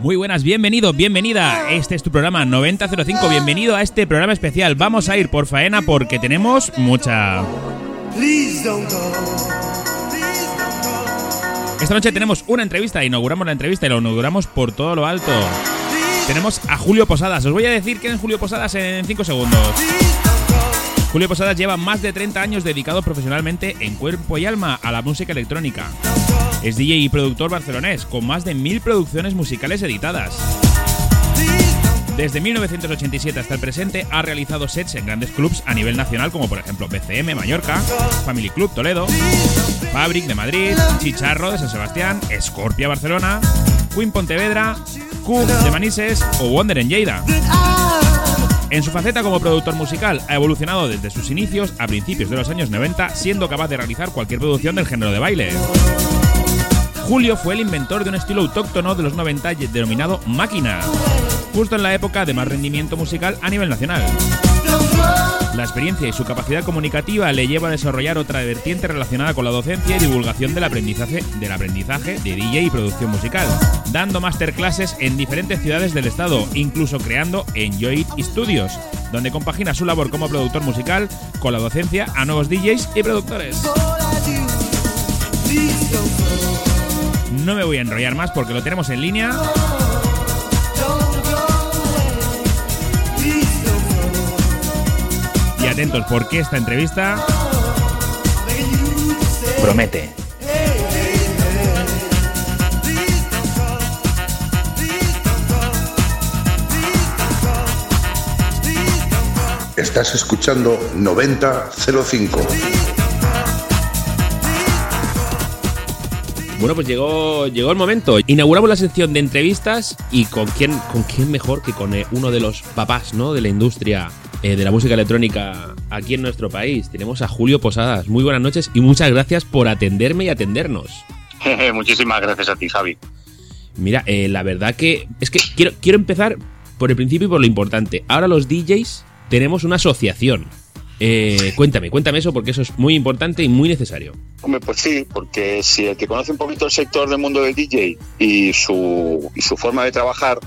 Muy buenas, bienvenido, bienvenida. Este es tu programa 9005. Bienvenido a este programa especial. Vamos a ir por faena porque tenemos mucha. Esta noche tenemos una entrevista, inauguramos la entrevista y lo inauguramos por todo lo alto. Tenemos a Julio Posadas. Os voy a decir quién es Julio Posadas en 5 segundos. Julio Posadas lleva más de 30 años dedicado profesionalmente en cuerpo y alma a la música electrónica. Es DJ y productor barcelonés, con más de mil producciones musicales editadas. Desde 1987 hasta el presente ha realizado sets en grandes clubs a nivel nacional como por ejemplo BCM Mallorca, Family Club Toledo, Fabric de Madrid, Chicharro de San Sebastián, Scorpia Barcelona, Queen Pontevedra, Cube de Manises o Wonder en Lleida. En su faceta como productor musical ha evolucionado desde sus inicios a principios de los años 90, siendo capaz de realizar cualquier producción del género de baile. Julio fue el inventor de un estilo autóctono de los 90 denominado máquina, justo en la época de más rendimiento musical a nivel nacional. La experiencia y su capacidad comunicativa le lleva a desarrollar otra vertiente relacionada con la docencia y divulgación del aprendizaje, del aprendizaje de DJ y producción musical, dando masterclasses en diferentes ciudades del estado, incluso creando Enjoy It Studios, donde compagina su labor como productor musical con la docencia a nuevos DJs y productores. No me voy a enrollar más porque lo tenemos en línea. Y atentos porque esta entrevista promete. Estás escuchando 9005. Bueno, pues llegó, llegó el momento. Inauguramos la sección de entrevistas y con quién, con quién mejor que con eh, uno de los papás ¿no? de la industria eh, de la música electrónica aquí en nuestro país. Tenemos a Julio Posadas. Muy buenas noches y muchas gracias por atenderme y atendernos. Muchísimas gracias a ti, Javi. Mira, eh, la verdad que es que quiero, quiero empezar por el principio y por lo importante. Ahora los DJs tenemos una asociación. Eh, cuéntame, cuéntame eso porque eso es muy importante y muy necesario. Hombre, pues sí, porque si el que conoce un poquito el sector del mundo del DJ y su, y su forma de trabajar,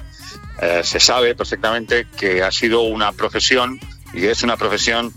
eh, se sabe perfectamente que ha sido una profesión y es una profesión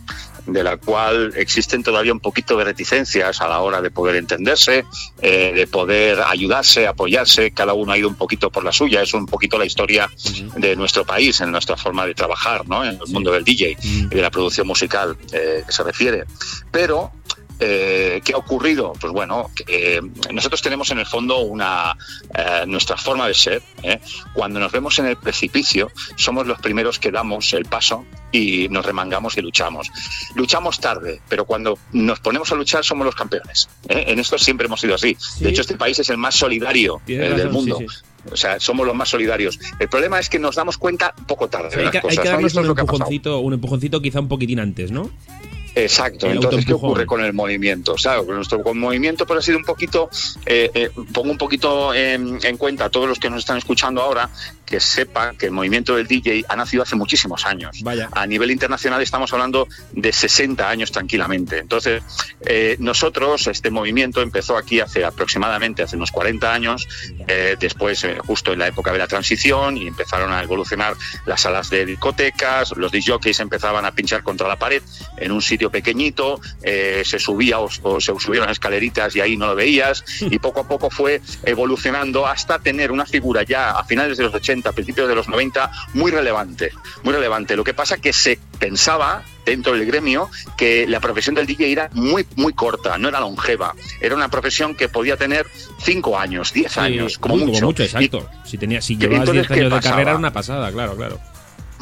de la cual existen todavía un poquito de reticencias a la hora de poder entenderse, eh, de poder ayudarse, apoyarse, cada uno ha ido un poquito por la suya, es un poquito la historia de nuestro país, en nuestra forma de trabajar, ¿no? en el mundo del DJ y de la producción musical eh, que se refiere. Pero eh, ¿Qué ha ocurrido? Pues bueno, eh, nosotros tenemos en el fondo una eh, nuestra forma de ser. ¿eh? Cuando nos vemos en el precipicio, somos los primeros que damos el paso y nos remangamos y luchamos. Luchamos tarde, pero cuando nos ponemos a luchar somos los campeones. En esto siempre hemos sido así. Sí. De hecho, este país es el más solidario razón, del mundo. sí, sí. O sea, somos los más solidarios. El problema es que nos damos cuenta poco tarde. de Hay las que, hay cosas, que ¿no? Y darnos un empujoncito, un empujoncito quizá un poquitín antes, ¿no? Exacto. El Entonces, ¿qué ocurre con el movimiento? Claro, con nuestro con movimiento pues ha sido un poquito, eh, eh, pongo un poquito en, en cuenta a todos los que nos están escuchando ahora, que sepa que el movimiento del DJ ha nacido hace muchísimos años. Vaya. A nivel internacional estamos hablando de 60 años tranquilamente. Entonces, eh, nosotros, este movimiento empezó aquí hace aproximadamente, hace unos 40 años, eh, después, eh, justo en la época de la transición, y empezaron a evolucionar las salas de discotecas, los disjockeys empezaban a pinchar contra la pared en un sitio pequeñito, se subía o, o se subieron escaleritas y ahí no lo veías, y poco a poco fue evolucionando hasta tener una figura ya a finales de los 80, principios de los 90, muy relevante, muy relevante. Lo que pasa que se pensaba dentro del gremio que la profesión del DJ era muy muy corta, no era longeva, era una profesión que podía tener 5 años, 10 años, como Uy, mucho. exacto. si, tenía, si llevabas entonces, 10 años ¿qué de pasaba? carrera era una pasada, claro, claro.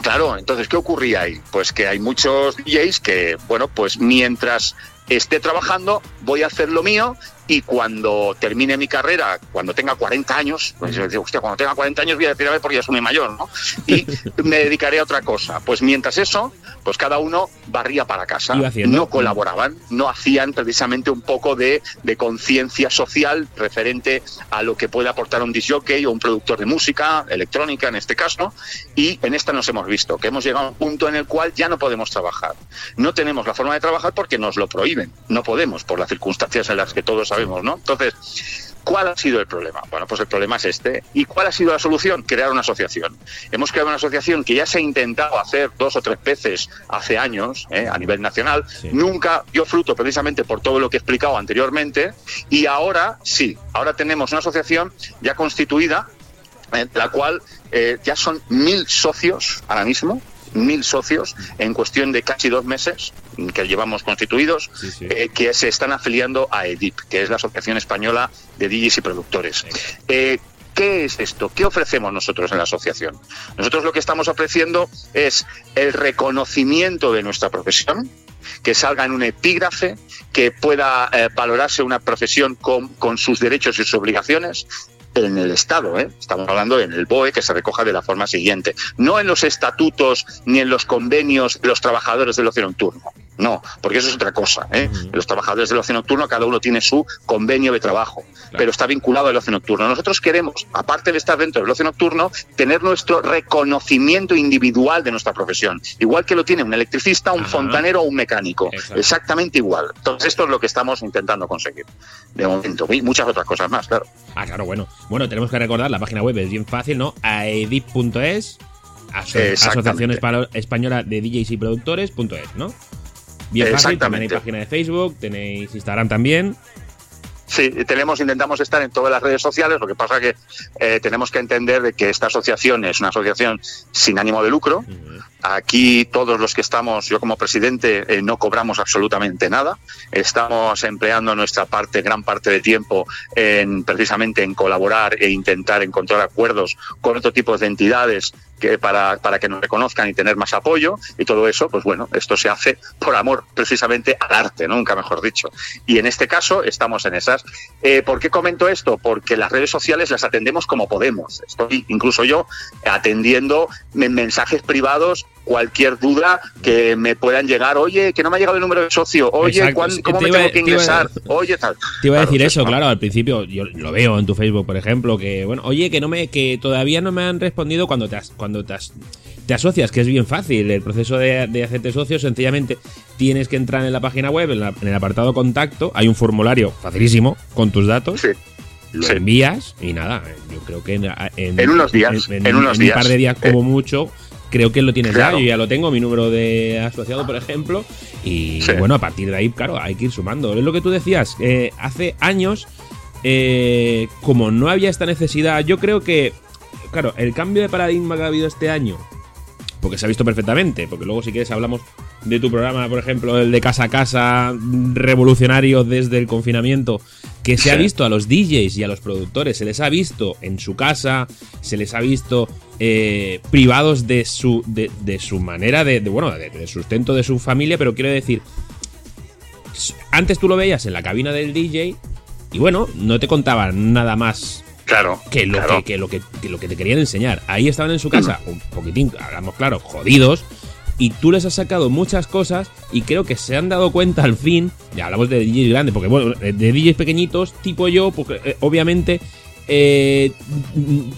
Claro, entonces ¿qué ocurría ahí? Pues que hay muchos DJs que, bueno, pues mientras esté trabajando voy a hacer lo mío y cuando termine mi carrera, cuando tenga 40 años, pues yo digo, hostia, cuando tenga 40 años voy a decir, a ver, porque ya soy muy mayor, ¿no? Y me dedicaré a otra cosa. Pues mientras eso, pues cada uno barría para casa. No colaboraban, no hacían precisamente un poco de, de conciencia social referente a lo que puede aportar un disjockey o un productor de música, electrónica en este caso, y en esta nos hemos visto, que hemos llegado a un punto en el cual ya no podemos trabajar. No tenemos la forma de trabajar porque nos lo prohíben, no podemos, por las circunstancias en las que todos sabemos, ¿no? Entonces, ¿Cuál ha sido el problema? Bueno, pues el problema es este. ¿Y cuál ha sido la solución? Crear una asociación. Hemos creado una asociación que ya se ha intentado hacer dos o tres veces hace años ¿eh? a nivel nacional. Sí. Nunca dio fruto precisamente por todo lo que he explicado anteriormente. Y ahora sí, ahora tenemos una asociación ya constituida, eh, la cual eh, ya son mil socios ahora mismo mil socios en cuestión de casi dos meses que llevamos constituidos Sí, sí. eh, que se están afiliando a EDIP, que es la Asociación Española de DJs y Productores. Eh, ¿Qué es esto? ¿Qué ofrecemos nosotros en la asociación? Nosotros lo que estamos ofreciendo es el reconocimiento de nuestra profesión, que salga en un epígrafe, que pueda eh, valorarse una profesión con, con sus derechos y sus obligaciones en el Estado, ¿eh? estamos hablando en el BOE, que se recoja de la forma siguiente, no en los estatutos ni en los convenios de los trabajadores del ocio nocturno. No, porque eso es otra cosa. ¿eh? Los trabajadores del ocio nocturno, cada uno tiene su convenio de trabajo, pero está vinculado al ocio nocturno. Nosotros queremos, aparte de estar dentro del ocio nocturno, tener nuestro reconocimiento individual de nuestra profesión. Igual que lo tiene un electricista, un fontanero o un mecánico. Exacto. Exactamente igual. Entonces, esto es lo que estamos intentando conseguir. De momento. Y muchas otras cosas más, claro. Ah, claro, bueno. Bueno, tenemos que recordar, la página web es bien fácil, ¿no? aedip.es, aso-. Asociación Espa- Española de DJs y Productores.es, ¿no? Bien fácil, Exactamente. página de Facebook, tenéis Instagram también. Sí, tenemos, intentamos estar en todas las redes sociales, lo que pasa que eh, tenemos que entender de que esta asociación es una asociación sin ánimo de lucro. Aquí todos los que estamos, yo como presidente, eh, no cobramos absolutamente nada. Estamos empleando nuestra parte, gran parte de tiempo, en precisamente en colaborar e intentar encontrar acuerdos con otro tipo de entidades que para, para que nos reconozcan y tener más apoyo. Y todo eso, pues bueno, esto se hace por amor precisamente al arte, ¿no? nunca mejor dicho. Y en este caso estamos en esas. Eh, ¿Por qué comento esto? Porque las redes sociales las atendemos como podemos. Estoy incluso yo atendiendo en mensajes privados cualquier duda que me puedan llegar. Oye, que no me ha llegado el número de socio. Oye, Exacto. ¿cuán- Sí, ¿cómo te me iba- tengo que te iba- ingresar? Oye, tal. Te iba a decir eso, no. claro, al principio yo lo veo en tu Facebook, por ejemplo, que bueno, oye, que no me que todavía no me han respondido cuando te as- cuando te, as- te asocias, que es bien fácil, el proceso de, de hacerte socio, sencillamente tienes que entrar en la página web, en, la- en el apartado contacto, hay un formulario facilísimo con tus datos, Sí. lo Sí. envías y nada, yo creo que en, En unos días, en unos un días. par de días como Eh, mucho. Creo que lo tienes claro. ya, yo ya lo tengo, mi número de asociado, por ejemplo. Y Sí. bueno, a partir de ahí, claro, hay que ir sumando. Es lo que tú decías, eh, hace años, eh, como no había esta necesidad, yo creo que, claro, el cambio de paradigma que ha habido este año, porque se ha visto perfectamente, porque luego si quieres hablamos de tu programa, por ejemplo, el de casa a casa, revolucionario desde el confinamiento, que se ha visto a los DJs y a los productores, se les ha visto en su casa, se les ha visto eh, privados de su, de, de su manera de, de, bueno, de, de sustento de su familia, pero quiero decir, antes tú lo veías en la cabina del DJ y bueno, no te contaban nada más Claro. que lo, claro. que, que lo que, que lo que te querían enseñar. Ahí estaban en su casa, un poquitín, hablamos claro, jodidos. Y tú les has sacado muchas cosas y creo que se han dado cuenta al fin, ya hablamos de DJs grandes, porque bueno, de DJs pequeñitos, tipo yo, porque eh, obviamente eh,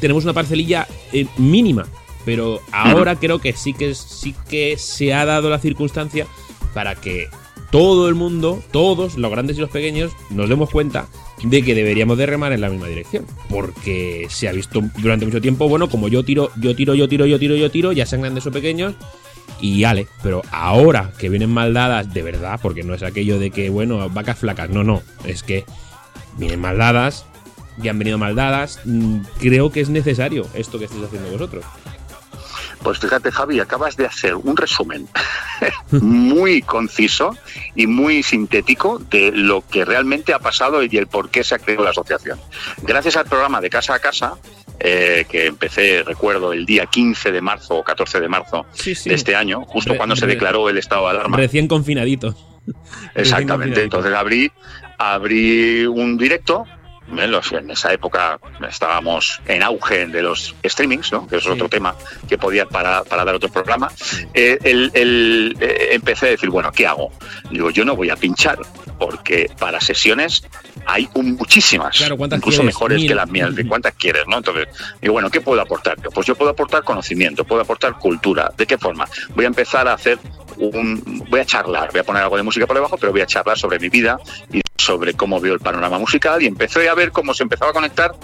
tenemos una parcelilla eh, mínima. Pero ahora creo que sí que sí que se ha dado la circunstancia para que todo el mundo, todos, los grandes y los pequeños, nos demos cuenta de que deberíamos de remar en la misma dirección. Porque se ha visto durante mucho tiempo, bueno, como yo tiro, yo tiro, yo tiro, yo tiro, yo tiro, ya sean grandes o pequeños, y ale. Pero ahora que vienen mal dadas, de verdad, porque no es aquello de que, bueno, vacas flacas, no, no, es que vienen mal dadas, y han venido mal dadas, mm, creo que es necesario esto que estáis haciendo vosotros. Pues fíjate, Javi, acabas de hacer un resumen muy conciso y muy sintético de lo que realmente ha pasado y el por qué se ha creado la asociación. Gracias al programa de Casa a Casa, eh, que empecé, recuerdo, el día 15 de marzo o 14 de marzo Sí, sí. de este año, justo Re- cuando se declaró el estado de alarma. Recién confinadito. Exactamente. Recién confinadito. Entonces abrí, abrí un directo. En, esa época estábamos en auge de los streamings, ¿no? que es Sí. otro tema que podía para, para dar otro programa. Eh, el- el- eh, empecé a decir, bueno, ¿qué hago? Digo, yo no voy a pinchar, porque para sesiones hay un- muchísimas, Claro, ¿cuántas incluso quieres? mejores Mil. que las mías, de cuántas quieres, ¿no? Entonces, digo, bueno, ¿qué puedo aportar? Pues yo puedo aportar conocimiento, puedo aportar cultura. ¿De qué forma? Voy a empezar a hacer un, voy a charlar, voy a poner algo de música por debajo, pero voy a charlar sobre mi vida y sobre cómo veo el panorama musical y empecé a ver cómo se empezaba a conectar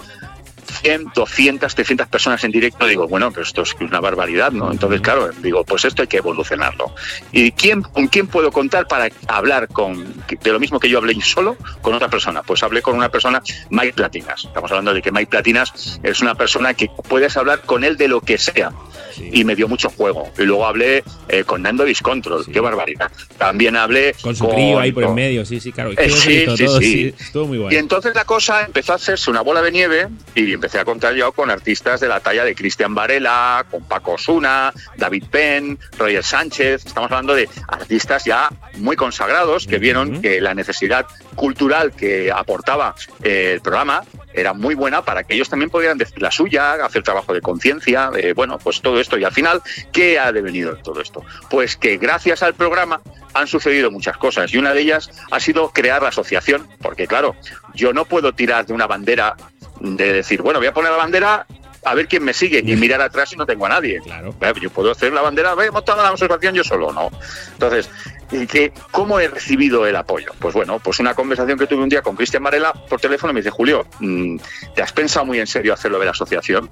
100, 200, 300 personas en directo, digo, bueno, pero esto es una barbaridad, ¿no? Entonces, claro, digo, pues esto hay que evolucionarlo. ¿Y quién, con quién puedo contar para hablar con, de lo mismo que yo hablé solo con otra persona? Pues hablé con una persona, Mike Platinas. Estamos hablando de que Mike Platinas es una persona que puedes hablar con él de lo que sea. Sí. Y me dio mucho juego. Y luego hablé eh, con Nando Discontrol, Sí. qué barbaridad. También hablé Con su trío ahí por en medio, sí, sí, claro. Eh, sí, sí, todo, sí. Estuvo muy y guay. entonces la cosa empezó a hacerse una bola de nieve y empecé a contar yo con artistas de la talla de Cristian Varela, con Paco Osuna, David Penn, Roger Sánchez. Estamos hablando de artistas ya muy consagrados que vieron que la necesidad cultural que aportaba eh, el programa era muy buena para que ellos también pudieran decir la suya, hacer trabajo de conciencia, eh, bueno, pues todo esto. Y al final, ¿qué ha devenido de todo esto? Pues que gracias al programa han sucedido muchas cosas y una de ellas ha sido crear la asociación, porque claro, yo no puedo tirar de una bandera de decir, bueno, voy a poner la bandera a ver quién me sigue y mirar atrás y no tengo a nadie. Claro. Yo puedo hacer la bandera, he montado la asociación yo solo, no. Entonces, ¿y qué- ¿cómo he recibido el apoyo? Pues bueno, pues una conversación que tuve un día con Cristian Varela por teléfono me dice, Julio, mm, ¿te has pensado muy en serio hacerlo de la asociación?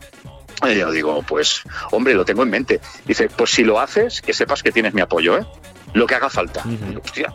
Y yo digo, pues, hombre, lo tengo en mente. Dice, pues si lo haces, que sepas que tienes mi apoyo, ¿eh? Lo que haga falta. Digo, hostia.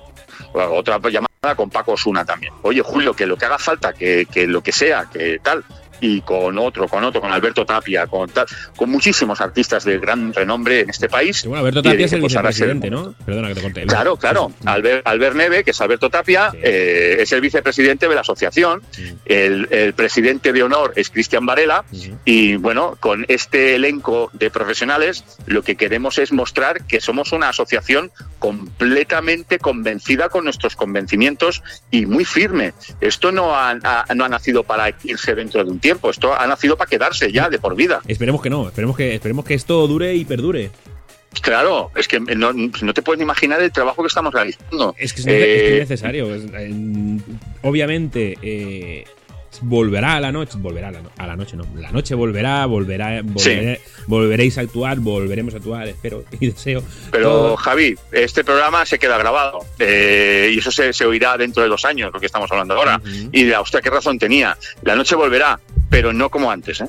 Otra llamada con Paco Osuna también. Oye, Julio, que lo que haga falta, que, que lo que sea, que tal. Y con otro, con otro, con Alberto Tapia, con tal, con muchísimos artistas de gran renombre en este país. Bueno, Alberto Tapia es el pues vicepresidente, ¿no? Perdona que te conté. Claro, claro. Albert, Albert Neve, que es Alberto Tapia, Sí. eh, es el vicepresidente de la asociación. Sí. El, el presidente de honor es Cristian Varela. Y bueno, con este elenco de profesionales, lo que queremos es mostrar que somos una asociación completamente convencida con nuestros convencimientos y muy firme. Esto no ha, ha- no ha nacido para irse dentro de un tiempo, esto ha nacido para quedarse ya de por vida. Esperemos que no, esperemos que, esperemos que esto dure y perdure. Claro, es que no, no te puedes imaginar el trabajo que estamos realizando. Es que es, Eh, es necesario. es- en- obviamente, eh, volverá a la noche. Volverá a la, no- a la noche, no. La noche volverá, volverá, volveré- volveréis a actuar, volveremos a actuar, espero y deseo. Pero Todo- Javi, este programa se queda grabado eh, y eso se, se oirá dentro de dos años, lo que estamos hablando ahora. Ujú. Y dirá, hostia, qué razón tenía. La noche volverá, pero no como antes, ¿eh?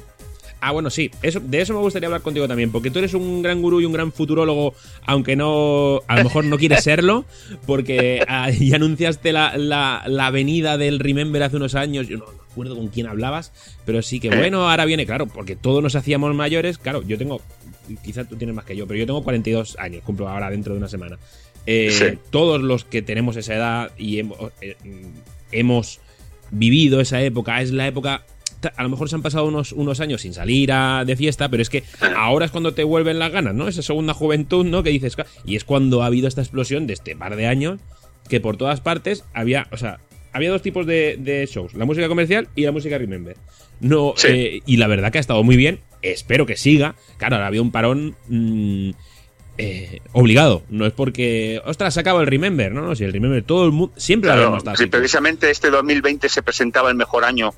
Ah, bueno, sí, eso, de eso me gustaría hablar contigo también, porque tú eres un gran gurú y un gran futurólogo, aunque no, a lo mejor no quieres serlo, porque ah, ya anunciaste la, la, la venida del Remember hace unos años, yo no acuerdo con quién hablabas, pero sí que Eh. bueno, ahora viene, claro, porque todos nos hacíamos mayores, claro, yo tengo, quizá tú tienes más que yo, pero yo tengo 42 años, cumplo ahora dentro de una semana. Eh, Sí. Todos los que tenemos esa edad y hemos, eh, hemos vivido esa época, es la época a lo mejor se han pasado unos, unos años sin salir a- de fiesta, pero es que ahora es cuando te vuelven las ganas, ¿no? Esa segunda juventud, ¿no? Que dices, y es cuando ha habido esta explosión de este par de años que por todas partes había, o sea, había dos tipos de, de shows, la música comercial y la música Remember. No, Sí. eh, y la verdad que ha estado muy bien, espero que siga. Claro, ahora había un parón mm, eh, obligado, no es porque, ostras, se acaba el Remember, no, no, si el Remember todo el mundo siempre lo Claro, estado si precisamente este 2020 se presentaba el mejor año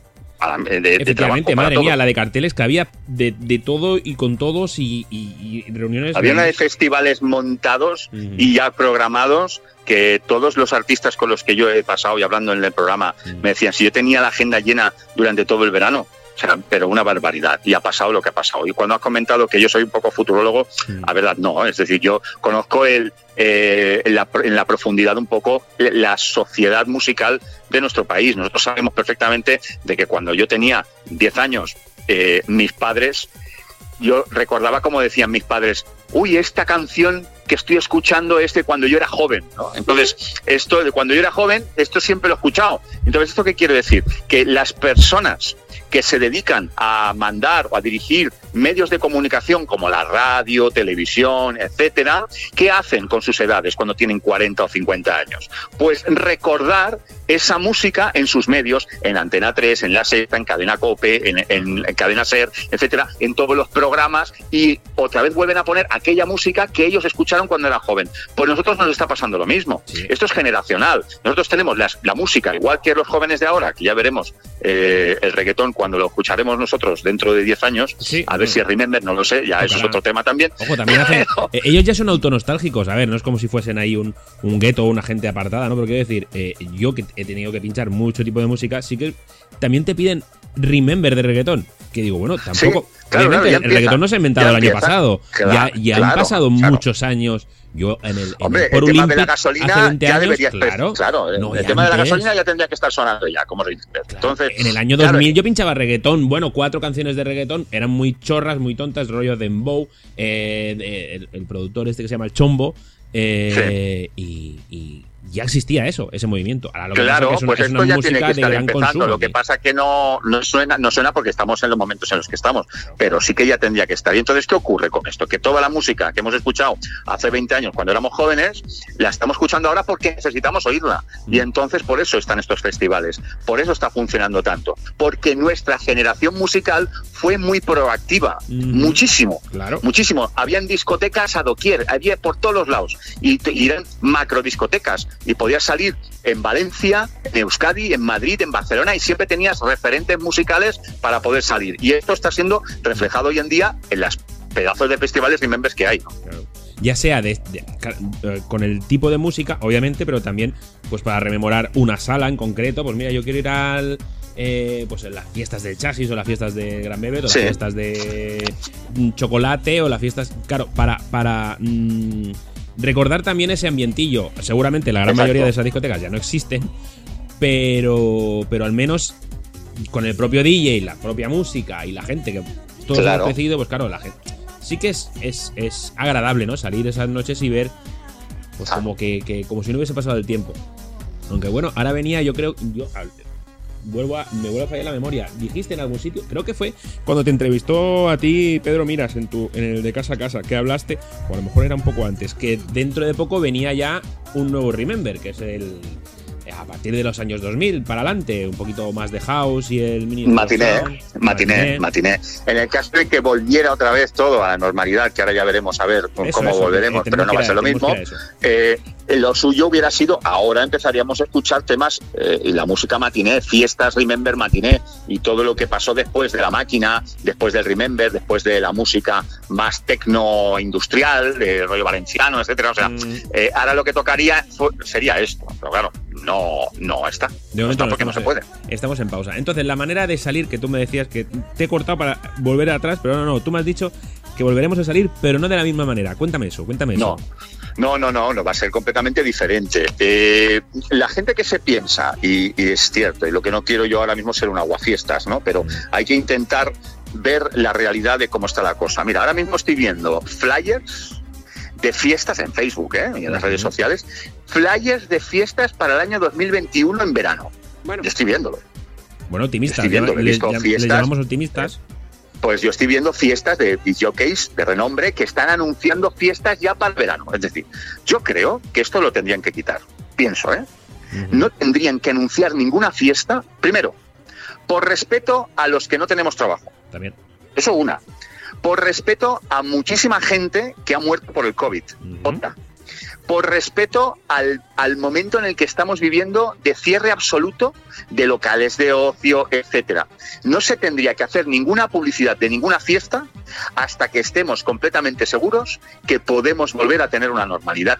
de- de Efectivamente, trabajo para madre todos. mía, la de carteles que había de, de todo y con todos y, y- y reuniones. Había una de festivales montados Ujú. y ya programados que todos los artistas con los que yo he pasado y hablando en el programa Ujú. me decían si yo tenía la agenda llena durante todo el verano. O sea, pero una barbaridad. Y ha pasado lo que ha pasado. Y cuando has comentado que yo soy un poco futurólogo, Mm. la verdad no. Es decir, yo conozco el, eh, en, la, en la profundidad un poco la sociedad musical de nuestro país. Nosotros sabemos perfectamente de que cuando yo tenía 10 años, eh, mis padres yo recordaba como decían mis padres, uy, esta canción que estoy escuchando es de cuando yo era joven, ¿no? Entonces, esto de cuando yo era joven, esto siempre lo he escuchado. Entonces, ¿esto qué quiere decir? Que las personas que se dedican a mandar o a dirigir medios de comunicación como la radio, televisión, etcétera, ¿qué hacen con sus edades cuando tienen 40 o 50 años? Pues recordar esa música en sus medios, en Antena 3, en La Sexta, en Cadena Cope, en, en- en Cadena Ser, etcétera, en todos los programas y otra vez vuelven a poner aquella música que ellos escucharon cuando eran joven. Pues nosotros nos está pasando lo mismo. Sí. Esto es generacional. Nosotros tenemos las- la música, igual que los jóvenes de ahora, que ya veremos eh, el reggaetón cuando lo escucharemos nosotros dentro de 10 años, Sí, a ver si es Remember, no lo sé, ya eso es otro tema también. Ojo, también hacen. eh, ellos ya son autonostálgicos, a ver, no es como si fuesen ahí un, un gueto o una gente apartada, ¿no? Porque quiero decir, eh, yo que he tenido que pinchar mucho tipo de música, sí que también te piden remember de reggaetón. Que digo, bueno, tampoco. claro, claro, obviamente, el reggaetón no se ha inventado el año empieza. pasado. Claro, ya ya han pasado muchos años. Yo en el, en Hombre, el tema de la hace gasolina 20 ya años, debería estar. claro. Claro, el- No, el ya tema de la gasolina ya tendría que estar sonando ya, como. Entonces, en el año claro, 2000 yo pinchaba reggaetón. Bueno, cuatro canciones de reggaetón. Eran muy chorras, muy tontas. Rollo de Dembow. eh, el, el productor este que se llama El Chombo. eh, y, y ya existía eso, ese movimiento. Ahora lo que Claro, es es una, pues es esto ya tiene que estar empezando. consumo. Lo que pasa que no, no suena, no suena porque estamos en los momentos en los que estamos, pero sí que ya tendría que estar. Y entonces, ¿qué ocurre con esto? Que toda la música que hemos escuchado hace 20 años cuando éramos jóvenes, la estamos escuchando ahora porque necesitamos oírla. Mm. Y entonces por eso están estos festivales, por eso está funcionando tanto, porque nuestra generación musical fue muy proactiva, Ujú. muchísimo. Claro. Muchísimo. Habían discotecas a doquier, había por todos los lados. Y, y eran macro discotecas. Y podías salir en Valencia, en Euskadi, en Madrid, en Barcelona, y siempre tenías referentes musicales para poder salir. Y esto está siendo reflejado hoy en día en las pedazos de festivales y members que hay. ¿no? Claro. Ya sea de, de- ca- eh, con el tipo de música, obviamente, pero también pues para rememorar una sala en concreto. Pues mira, yo quiero ir al. eh, pues en las fiestas del chasis o las fiestas de Gran Bebé o las fiestas de mm, chocolate o las fiestas. Claro, para, para mm, recordar también ese ambientillo. Seguramente la gran Exacto. mayoría de esas discotecas ya no existen, pero, pero al menos con el propio DJ, la propia música y la gente que todos Claro. hemos crecido, pues claro, la gente. Sí que es, es, es agradable, ¿no? Salir esas noches y ver, pues Ah. como que, que- como si no hubiese pasado el tiempo. Aunque bueno, ahora venía, yo creo, yo vuelvo a, me vuelve a fallar la memoria. Dijiste en algún sitio, creo que fue cuando te entrevistó a ti Pedro Miras en tu, en el de casa a casa, que hablaste, o a lo mejor era un poco antes, que dentro de poco venía ya un nuevo Remember, que es el a partir de los años 2000 para adelante, un poquito más de house y el mini Matiné, matiné, matiné. En el caso de que volviera otra vez todo a la normalidad, que ahora ya veremos a ver Eso, cómo eso, volveremos, que pero no va a ser lo mismo. Eh, lo suyo hubiera sido, ahora empezaríamos a escuchar temas eh, y la música matiné, fiestas Remember matiné y todo lo que pasó después de la máquina, después del Remember, después de la música más tecno industrial, de rollo valenciano, etcétera. O sea, Mm. eh, ahora lo que tocaría sería esto, pero claro, no, no está. De no momento está no porque no se puede. Estamos en pausa. Entonces, la manera de salir que tú me decías que te he cortado para volver atrás, pero no, no, tú me has dicho que volveremos a salir, pero no de la misma manera. Cuéntame eso, cuéntame No, eso. No, no, no, no va a ser completamente diferente. Eh, la gente que se piensa, y, y es cierto, y lo que no quiero yo ahora mismo ser un aguafiestas, ¿no? Pero hay que intentar ver la realidad de cómo está la cosa. Mira, ahora mismo estoy viendo flyers de fiestas en Facebook ¿eh? y en las redes sociales, flyers de fiestas para el año 2021 en verano. Bueno, Yo estoy viéndolo. bueno optimistas. estoy viendo, llama- he le, visto llam- le fiestas. llamamos optimistas. Pues yo estoy viendo fiestas de jockeys de renombre que están anunciando fiestas ya para el verano. Es decir, yo creo que esto lo tendrían que quitar. Pienso, ¿eh? No tendrían que anunciar ninguna fiesta, primero, por respeto a los que no tenemos trabajo. También. Eso una. Por respeto a muchísima gente que ha muerto por el COVID. Otra. Por respeto al, al, momento en el que estamos viviendo de cierre absoluto de locales de ocio, etcétera. No se tendría que hacer ninguna publicidad de ninguna fiesta hasta que estemos completamente seguros que podemos volver a tener una normalidad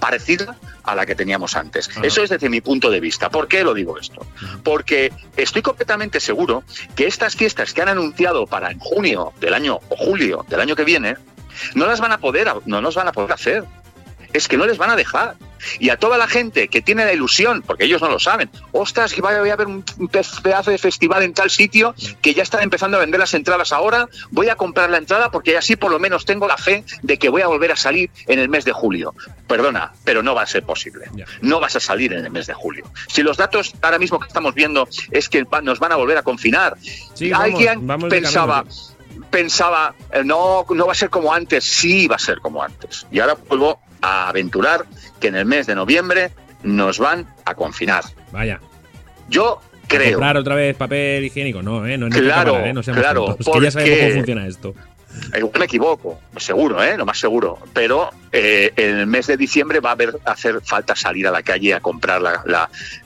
parecida a la que teníamos antes. Eso es desde mi punto de vista. ¿Por qué lo digo esto? Porque estoy completamente seguro que estas fiestas que han anunciado para en junio del año o julio del año que viene no las van a poder no nos van a poder hacer es que no les van a dejar. Y a toda la gente que tiene la ilusión, porque ellos no lo saben, ostras, que vaya a haber un pedazo de festival en tal sitio que ya están empezando a vender las entradas ahora, voy a comprar la entrada porque así por lo menos tengo la fe de que voy a volver a salir en el mes de julio. Perdona, pero no va a ser posible. No vas a salir en el mes de julio. Si los datos ahora mismo que estamos viendo es que nos van a volver a confinar, alguien pensaba pensaba, eh, no, no va a ser como antes, sí va a ser como antes. Y ahora vuelvo a aventurar que en el mes de noviembre nos van a confinar. Vaya. Yo creo. comprar otra vez papel higiénico, no, ¿eh? No, claro, ¿eh? no claro. que ya sabemos cómo funciona esto. Igual me equivoco, seguro, ¿eh? lo más seguro. Pero eh, en el mes de diciembre va a haber, hacer falta salir a la calle a comprar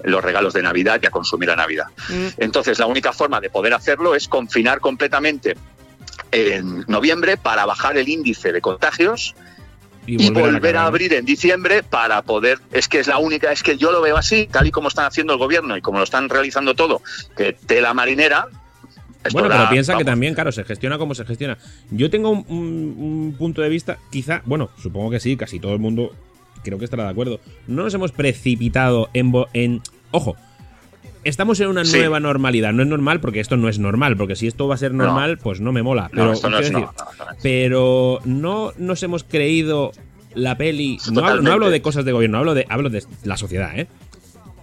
los regalos de Navidad y a consumir la Navidad. Mm. Entonces, la única forma de poder hacerlo es confinar completamente en noviembre para bajar el índice de contagios y volver, a, abrir en diciembre para poder, es que es la única, es que yo lo veo así, tal y como están haciendo el gobierno y como lo están realizando todo, que tela marinera. Bueno, pero piensa que también, claro, se gestiona como se gestiona. Yo tengo un, punto de vista, quizá, bueno, supongo que sí, casi todo el mundo creo que estará de acuerdo. No nos hemos precipitado en, en ojo, estamos en una nueva normalidad. No es normal porque esto no es normal, porque si esto va a ser normal, pues no me mola. Pero, no, pero no nos hemos creído la peli. No hablo, no hablo, de cosas de gobierno, hablo de, hablo de la sociedad, ¿eh?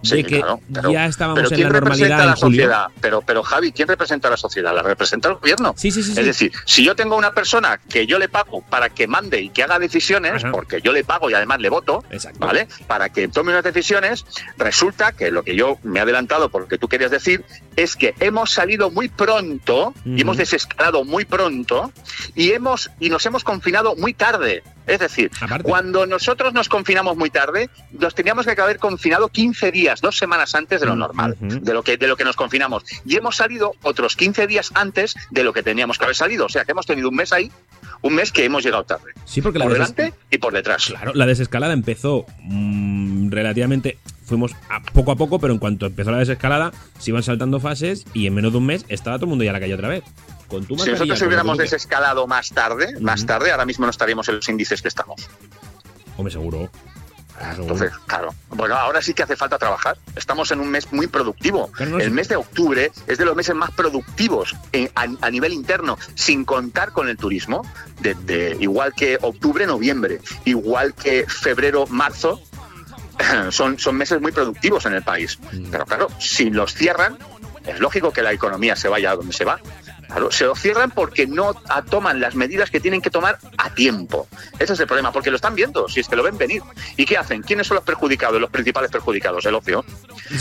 Sí, que claro, ya estábamos en la normalidad. la sociedad? Pero, pero Javi, ¿quién representa a la sociedad? ¿La representa el gobierno? Sí, sí, sí. Es decir, si yo tengo una persona que yo le pago para que mande y que haga decisiones, porque yo le pago y además le voto, ¿vale? Para que tome unas decisiones, resulta que lo que yo me he adelantado por lo que tú querías decir es que hemos salido muy pronto y hemos desescalado muy pronto y hemos y nos hemos confinado muy tarde. Es decir, cuando nosotros nos confinamos muy tarde, nos teníamos que haber confinado 15 días, dos semanas antes de lo normal, de, lo que, de lo que nos confinamos. Y hemos salido otros 15 días antes de lo que teníamos que haber salido. O sea, que hemos tenido un mes ahí, un mes que hemos llegado tarde. Sí, porque por delante y por detrás. Claro, la desescalada empezó mm, relativamente fuimos a poco a poco, pero en cuanto empezó la desescalada, se iban saltando fases y en menos de un mes estaba todo el mundo ya a la calle otra vez si nosotros hubiéramos desescalado más tarde, más tarde, ahora mismo no estaríamos en los índices que estamos. Hombre, seguro. Entonces, claro. Bueno, ahora sí que hace falta trabajar. Estamos en un mes muy productivo. el mes de octubre es de los meses más productivos a, nivel interno, sin contar con el turismo. De, igual que octubre, noviembre, igual que febrero, marzo, son, son meses muy productivos en el país. Mm. Pero claro, si los cierran, es lógico que la economía se vaya a donde se va se lo cierran porque no toman las medidas que tienen que tomar a tiempo. Ese es el problema, porque lo están viendo, si es que lo ven venir. ¿Y qué hacen? ¿Quiénes son los perjudicados, los principales perjudicados? El ocio.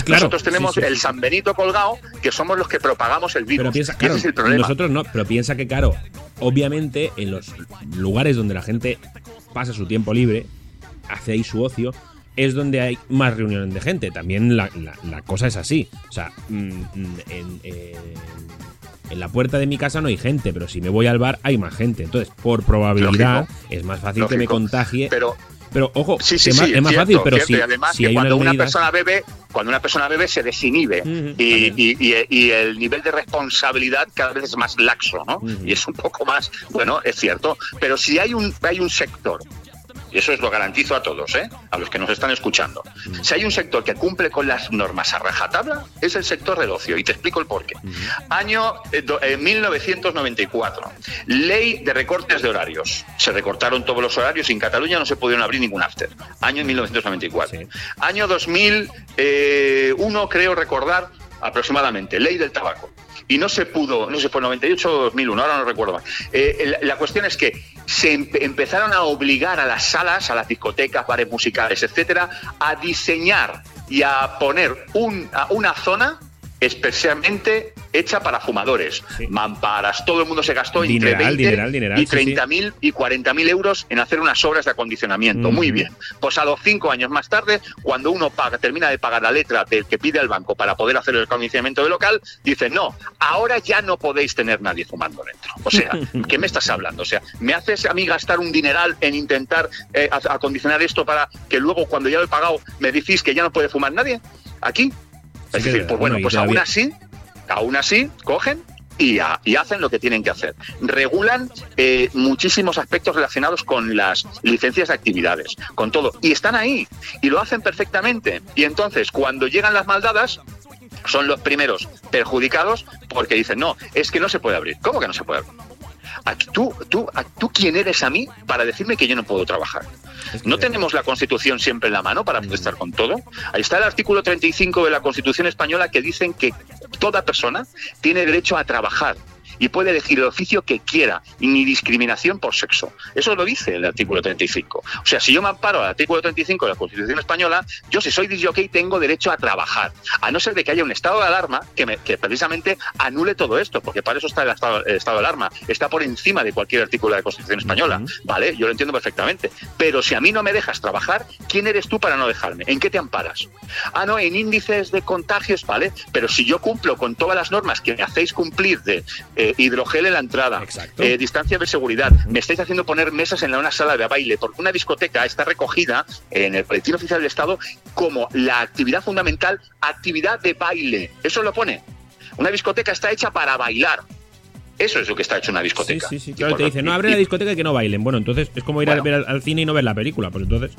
Nosotros tenemos el San Benito colgado, que somos los que propagamos el virus. Pero piensa, es el problema. Nosotros no, pero piensa que, claro, obviamente en los lugares donde la gente pasa su tiempo libre, hace ahí su ocio, es donde hay más reuniones de gente. También la, cosa es así. O sea, mm, mm, en, en la puerta de mi casa no hay gente, pero si me voy al bar hay más gente. Entonces, por probabilidad, es más fácil que me contagie. Pero, pero ojo, sí, es, más, fácil, pero si, además hay cuando una persona bebe, cuando una persona bebe se desinhibe y, el nivel de responsabilidad cada vez es más laxo, ¿no? Y es un poco más, bueno, es cierto, pero si hay un hay un sector y eso os lo garantizo a todos, ¿eh? a los que nos están escuchando. Si hay un sector que cumple con las normas a rajatabla, es el sector del ocio, y te explico el porqué. Año 1994, eh, eh, ley de recortes de horarios. Se recortaron todos los horarios y en Cataluña no se pudieron abrir ningún after. Año 1994. Año 2001, creo recordar, aproximadamente, ley del tabaco y no se pudo, no se fue 98 o 2001, ahora no recuerdo más. Eh, la cuestión es que se empezaron a obligar a las salas, a las discotecas, bares musicales, etcétera, a diseñar y a poner una zona especialmente hecha para fumadores, Sí. mamparas, todo el mundo se gastó Dineral, entre 20 dineral, dineral, y sí, sí. 30.000 y 40.000 euros en hacer unas obras de acondicionamiento. Muy bien. Pues a los cinco años más tarde, cuando uno paga, termina de pagar la letra del que pide el banco para poder hacer el acondicionamiento del local, dice, no, ahora ya no podéis tener nadie fumando dentro. O sea, ¿qué me estás hablando? O sea, ¿me haces a mí gastar un dineral en intentar eh, acondicionar esto para que luego, cuando ya lo he pagado, me decís que ya no puede fumar nadie? ¿Aquí? es decir, pues bueno, pues aún así, aún así, cogen y, ha- y hacen lo que tienen que hacer. Regulan eh, muchísimos aspectos relacionados con las licencias de actividades, con todo. Y están ahí y lo hacen perfectamente. Y entonces, cuando llegan las maldadas, son los primeros perjudicados porque dicen, no, es que no se puede abrir. ¿Cómo que no se puede abrir? ¿A- ¿Tú, tú, ¿Tú quién eres a mí para decirme que yo no puedo trabajar? ¿No tenemos la Constitución siempre en la mano para poder estar con todo? Ahí está el artículo 35 de la Constitución española que dicen que toda persona tiene derecho a trabajar y puede elegir el oficio que quiera, y ni discriminación por sexo. Eso lo dice el artículo 35. O sea, si yo me amparo al artículo 35 de la Constitución española, yo si soy disjockey tengo derecho a trabajar, a no ser de que haya un estado de alarma que, me- que precisamente anule todo esto, porque para eso está el estado, el estado de alarma, está por encima de cualquier artículo de la Constitución española. ¿vale? Yo lo entiendo perfectamente. Pero si a mí no me dejas trabajar, ¿quién eres tú para no dejarme? ¿En qué te amparas? Ah, no, en índices de contagios, ¿vale? Pero si yo cumplo con todas las normas que me hacéis cumplir de eh, hidrogel en la entrada, Exacto. eh, distancia de seguridad, me estáis haciendo poner mesas en una sala de baile, porque una discoteca está recogida en el Boletín Oficial del Estado como la actividad fundamental, actividad de baile. Eso lo pone. Una discoteca está hecha para bailar. Eso es lo que está hecho una discoteca. sí, sí. Claro, te dicen, no abre la discoteca y que no bailen. Bueno, entonces es como ir a Bueno. ver al, al cine y no ver la película. Pues entonces.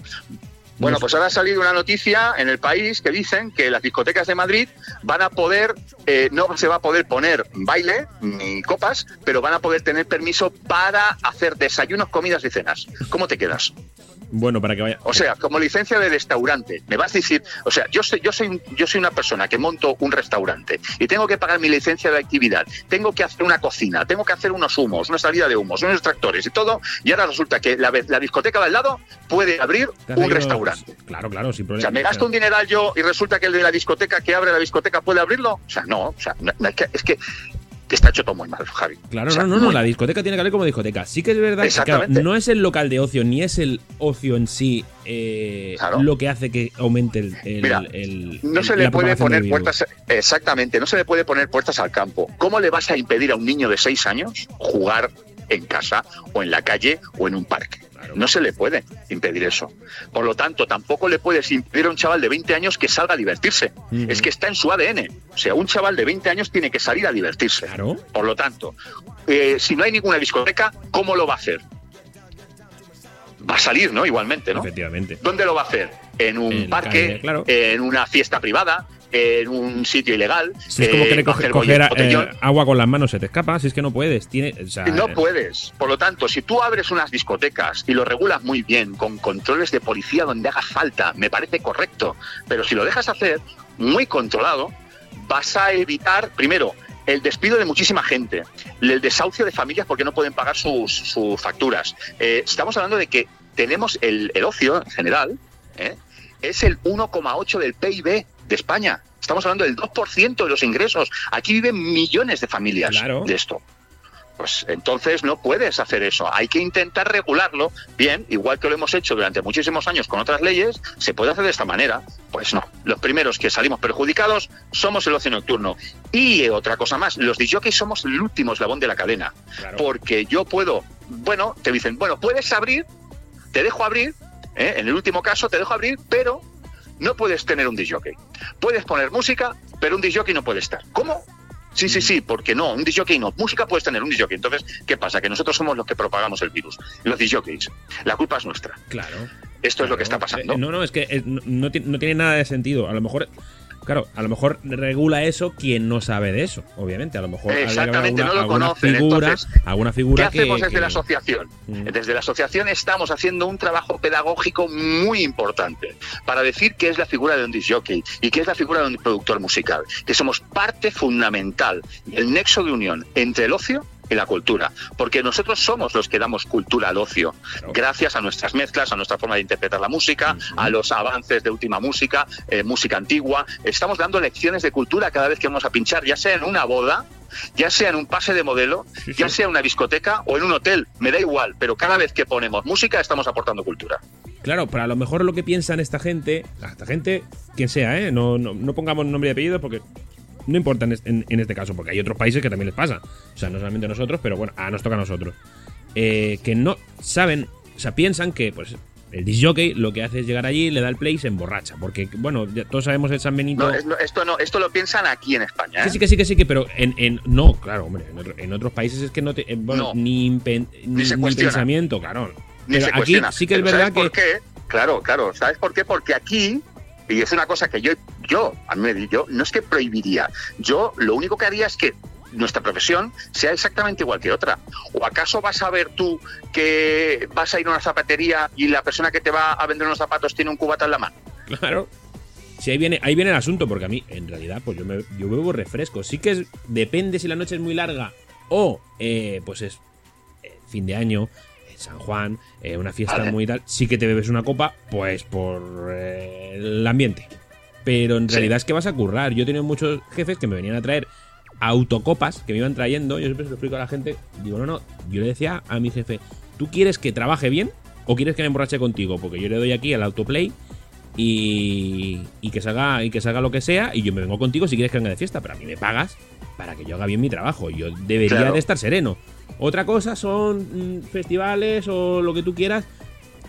Bueno, no pues ahora ha salido una noticia en el país que dicen que las discotecas de Madrid van a poder, eh, no se va a poder poner baile ni copas, pero van a poder tener permiso para hacer desayunos, comidas y cenas. ¿Cómo te quedas? Bueno, para que vaya. O sea, como licencia de restaurante, me vas a decir, o sea, yo soy, yo soy, yo soy una persona que monto un restaurante y tengo que pagar mi licencia de actividad, tengo que hacer una cocina, tengo que hacer unos humos, una salida de humos, unos extractores y todo, y ahora resulta que la, la discoteca de al lado puede abrir un restaurante. Claro, claro, sin O problema. sea, me gasto un dineral yo y resulta que el de la discoteca que abre la discoteca puede abrirlo. O sea, no, o sea, es que, que está hecho todo muy mal, Javi. Claro, O sea, no, no, no, la discoteca tiene que haber como discoteca. Sí que es verdad que claro, no es el local de ocio ni es el ocio en sí eh, Claro. lo que hace que aumente el. el- Mira, el- No el- se le puede poner puertas, exactamente, no se le puede poner puertas al campo. ¿Cómo le vas a impedir a un niño de seis años jugar en casa o en la calle o en un parque? No se le puede impedir eso. Por lo tanto, tampoco le puedes impedir a un chaval de 20 años que salga a divertirse. Es que está en su ADN. O sea, un chaval de 20 años tiene que salir a divertirse. Claro. Por lo tanto, eh, si no hay ninguna discoteca, ¿cómo lo va a hacer? Va a salir, ¿no? Igualmente, ¿no? Efectivamente. ¿Dónde lo va a hacer? En un En parque, calle, claro. en una fiesta privada, en un sitio ilegal. Si es como querer coger, coger, eh, agua con las manos, se te escapa. Si es que no puedes. Tiene, o sea, No puedes. Por lo tanto, si tú abres unas discotecas y lo regulas muy bien, con controles de policía donde haga falta, me parece correcto. Pero si lo dejas hacer muy controlado, vas a evitar, primero, el despido de muchísima gente, el desahucio de familias porque no pueden pagar sus, sus facturas. Eh, estamos hablando de que tenemos el, el ocio en general, ¿eh? es el 1,8 del PIB de España. Estamos hablando del 2% de los ingresos. Aquí viven millones de familias Claro. de esto. Pues entonces no puedes hacer eso. Hay que intentar regularlo bien, igual que lo hemos hecho durante muchísimos años con otras leyes. ¿Se puede hacer de esta manera? Pues no. Los primeros que salimos perjudicados somos el ocio nocturno. Y otra cosa más, los disjockeys somos el último eslabón de la cadena. Claro. Porque yo puedo, bueno, te dicen, bueno, puedes abrir, te dejo abrir, ¿eh? en el último caso te dejo abrir, pero no puedes tener un disjockey. Puedes poner música, pero un disjockey no puede estar. ¿Cómo? Sí, sí, sí, porque no, un disjockey no. Música puedes tener un disjockey. Entonces, ¿qué pasa? Que nosotros somos los que propagamos el virus. Los disjockeys. La culpa es nuestra. Claro. Esto es lo que está pasando. Eh, no, no, es que eh, no, no tiene nada de sentido. A lo mejor, claro, a lo mejor regula eso quien no sabe de eso, obviamente. A lo mejor Exactamente, alguna, no lo conocen, figura, entonces, alguna ¿Qué figura que, hacemos desde que- la asociación? Mm. Desde la asociación estamos haciendo un trabajo pedagógico muy importante para decir qué es la figura de un disjockey y qué es la figura de un productor musical, que somos parte fundamental del nexo de unión entre el ocio y la cultura, porque nosotros somos los que damos cultura al ocio, gracias a nuestras mezclas, a nuestra forma de interpretar la música, a los avances de última música, eh, música antigua. Estamos dando lecciones de cultura cada vez que vamos a pinchar, ya sea en una boda, ya sea en un pase de modelo, ya sea en una discoteca o en un hotel, me da igual, pero cada vez que ponemos música estamos aportando cultura. Claro, pero a lo mejor lo que piensan esta gente, esta gente, quien sea, ¿eh? No, no, no pongamos nombre y apellido porque no importa en, este caso, porque hay otros países que también les pasa. O sea, no solamente a nosotros, pero bueno, a nos toca a nosotros. Eh, que no saben, o sea, piensan que pues el disjockey lo que hace es llegar allí, le da el play y se emborracha. Porque, bueno, todos sabemos el San Benito. No, esto no, esto lo piensan aquí en España. ¿eh? sí, que sí, que sí, que, pero en, no, claro, hombre, en, otros países es que no te. Eh, bueno, ni, ni, pensamiento, claro. pero aquí sí que es verdad que. Por qué? Claro, claro. ¿Sabes por qué? Porque aquí y es una cosa que yo, yo, a mí me yo, no es que prohibiría. Yo lo único que haría es que nuestra profesión sea exactamente igual que otra. ¿O acaso vas a ver tú que vas a ir a una zapatería y la persona que te va a vender unos zapatos tiene un cubata en la mano? Claro. Sí, ahí viene, ahí viene el asunto, porque a mí, en realidad, pues yo, me, yo bebo refresco. Sí que es, depende si la noche es muy larga o, eh, pues es eh, fin de año, San Juan, eh, una fiesta muy tal, sí que te bebes una copa, pues por eh, el ambiente. Pero en realidad es que vas a currar. Yo he tenido muchos jefes que me venían a traer autocopas que me iban trayendo. Yo siempre se lo explico a la gente. Digo, no, no. Yo le decía a mi jefe, ¿tú quieres que trabaje bien o quieres que me emborrache contigo? Porque yo le doy aquí al autoplay y, y que salga y que salga lo que sea y yo me vengo contigo si quieres que venga de fiesta. Pero a mí me pagas para que yo haga bien mi trabajo. Yo debería de estar sereno. Otra cosa son mm, festivales o lo que tú quieras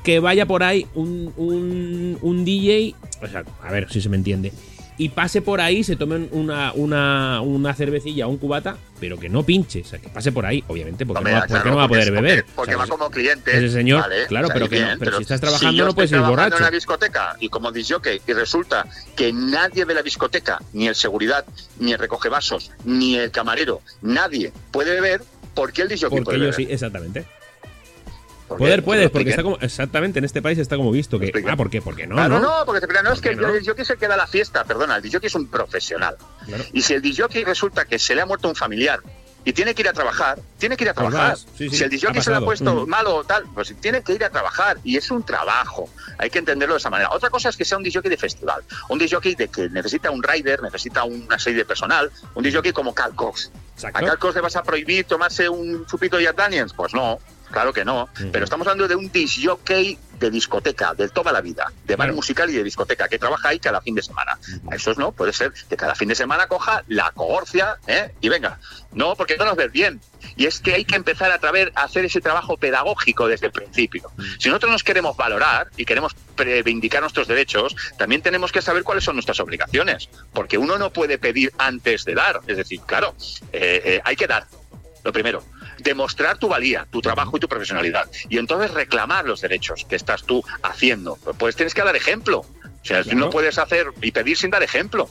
que vaya por ahí un, un, un DJ, o sea, a ver si se me entiende, y pase por ahí, se tomen una, una, una cervecilla o un cubata, pero que no pinche, o sea, que pase por ahí, obviamente, porque, no, va, no, va, a poder beber. Porque, va como cliente. Ese señor, claro, pero que pero, si estás trabajando no puedes ir borracho. en una discoteca y como que y resulta que nadie de la discoteca, ni el seguridad, ni el recoge vasos, ni el camarero, nadie puede beber, ¿Por qué el disjockey Porque yo sí, exactamente. Poder puedes, porque está como. Exactamente, en este país está como visto que. Ah, ¿por qué? Porque no. no, no, porque no es que el disjockey se queda la fiesta, perdona, el disjockey es un profesional. Y si el disjockey resulta que se le ha muerto un familiar y tiene que ir a trabajar, tiene que ir a trabajar. si el disjockey se le ha puesto mm. malo o tal, pues tiene que ir a trabajar y es un trabajo. Hay que entenderlo de esa manera. Otra cosa es que sea un disjockey de festival, un disjockey de que necesita un rider, necesita una serie de personal, un disjockey como Cal Cox. ¿A Cal Cox le vas a prohibir tomarse un chupito de Jack Daniels? Pues no. Claro que no, pero estamos hablando de un disjockey de discoteca, de toda la vida, de bar musical y de discoteca, que trabaja ahí cada fin de semana. Eso es no, puede ser que cada fin de semana coja la cohorcia ¿eh? y venga. No, porque no nos ves bien. Y es que hay que empezar a, través, a hacer ese trabajo pedagógico desde el principio. Si nosotros nos queremos valorar y queremos reivindicar nuestros derechos, también tenemos que saber cuáles son nuestras obligaciones, porque uno no puede pedir antes de dar. Es decir, claro, eh, eh, hay que dar, lo primero demostrar tu valía, tu trabajo y tu profesionalidad. Y entonces reclamar los derechos que estás tú haciendo. Pues tienes que dar ejemplo. O sea, no puedes hacer y pedir sin dar ejemplo.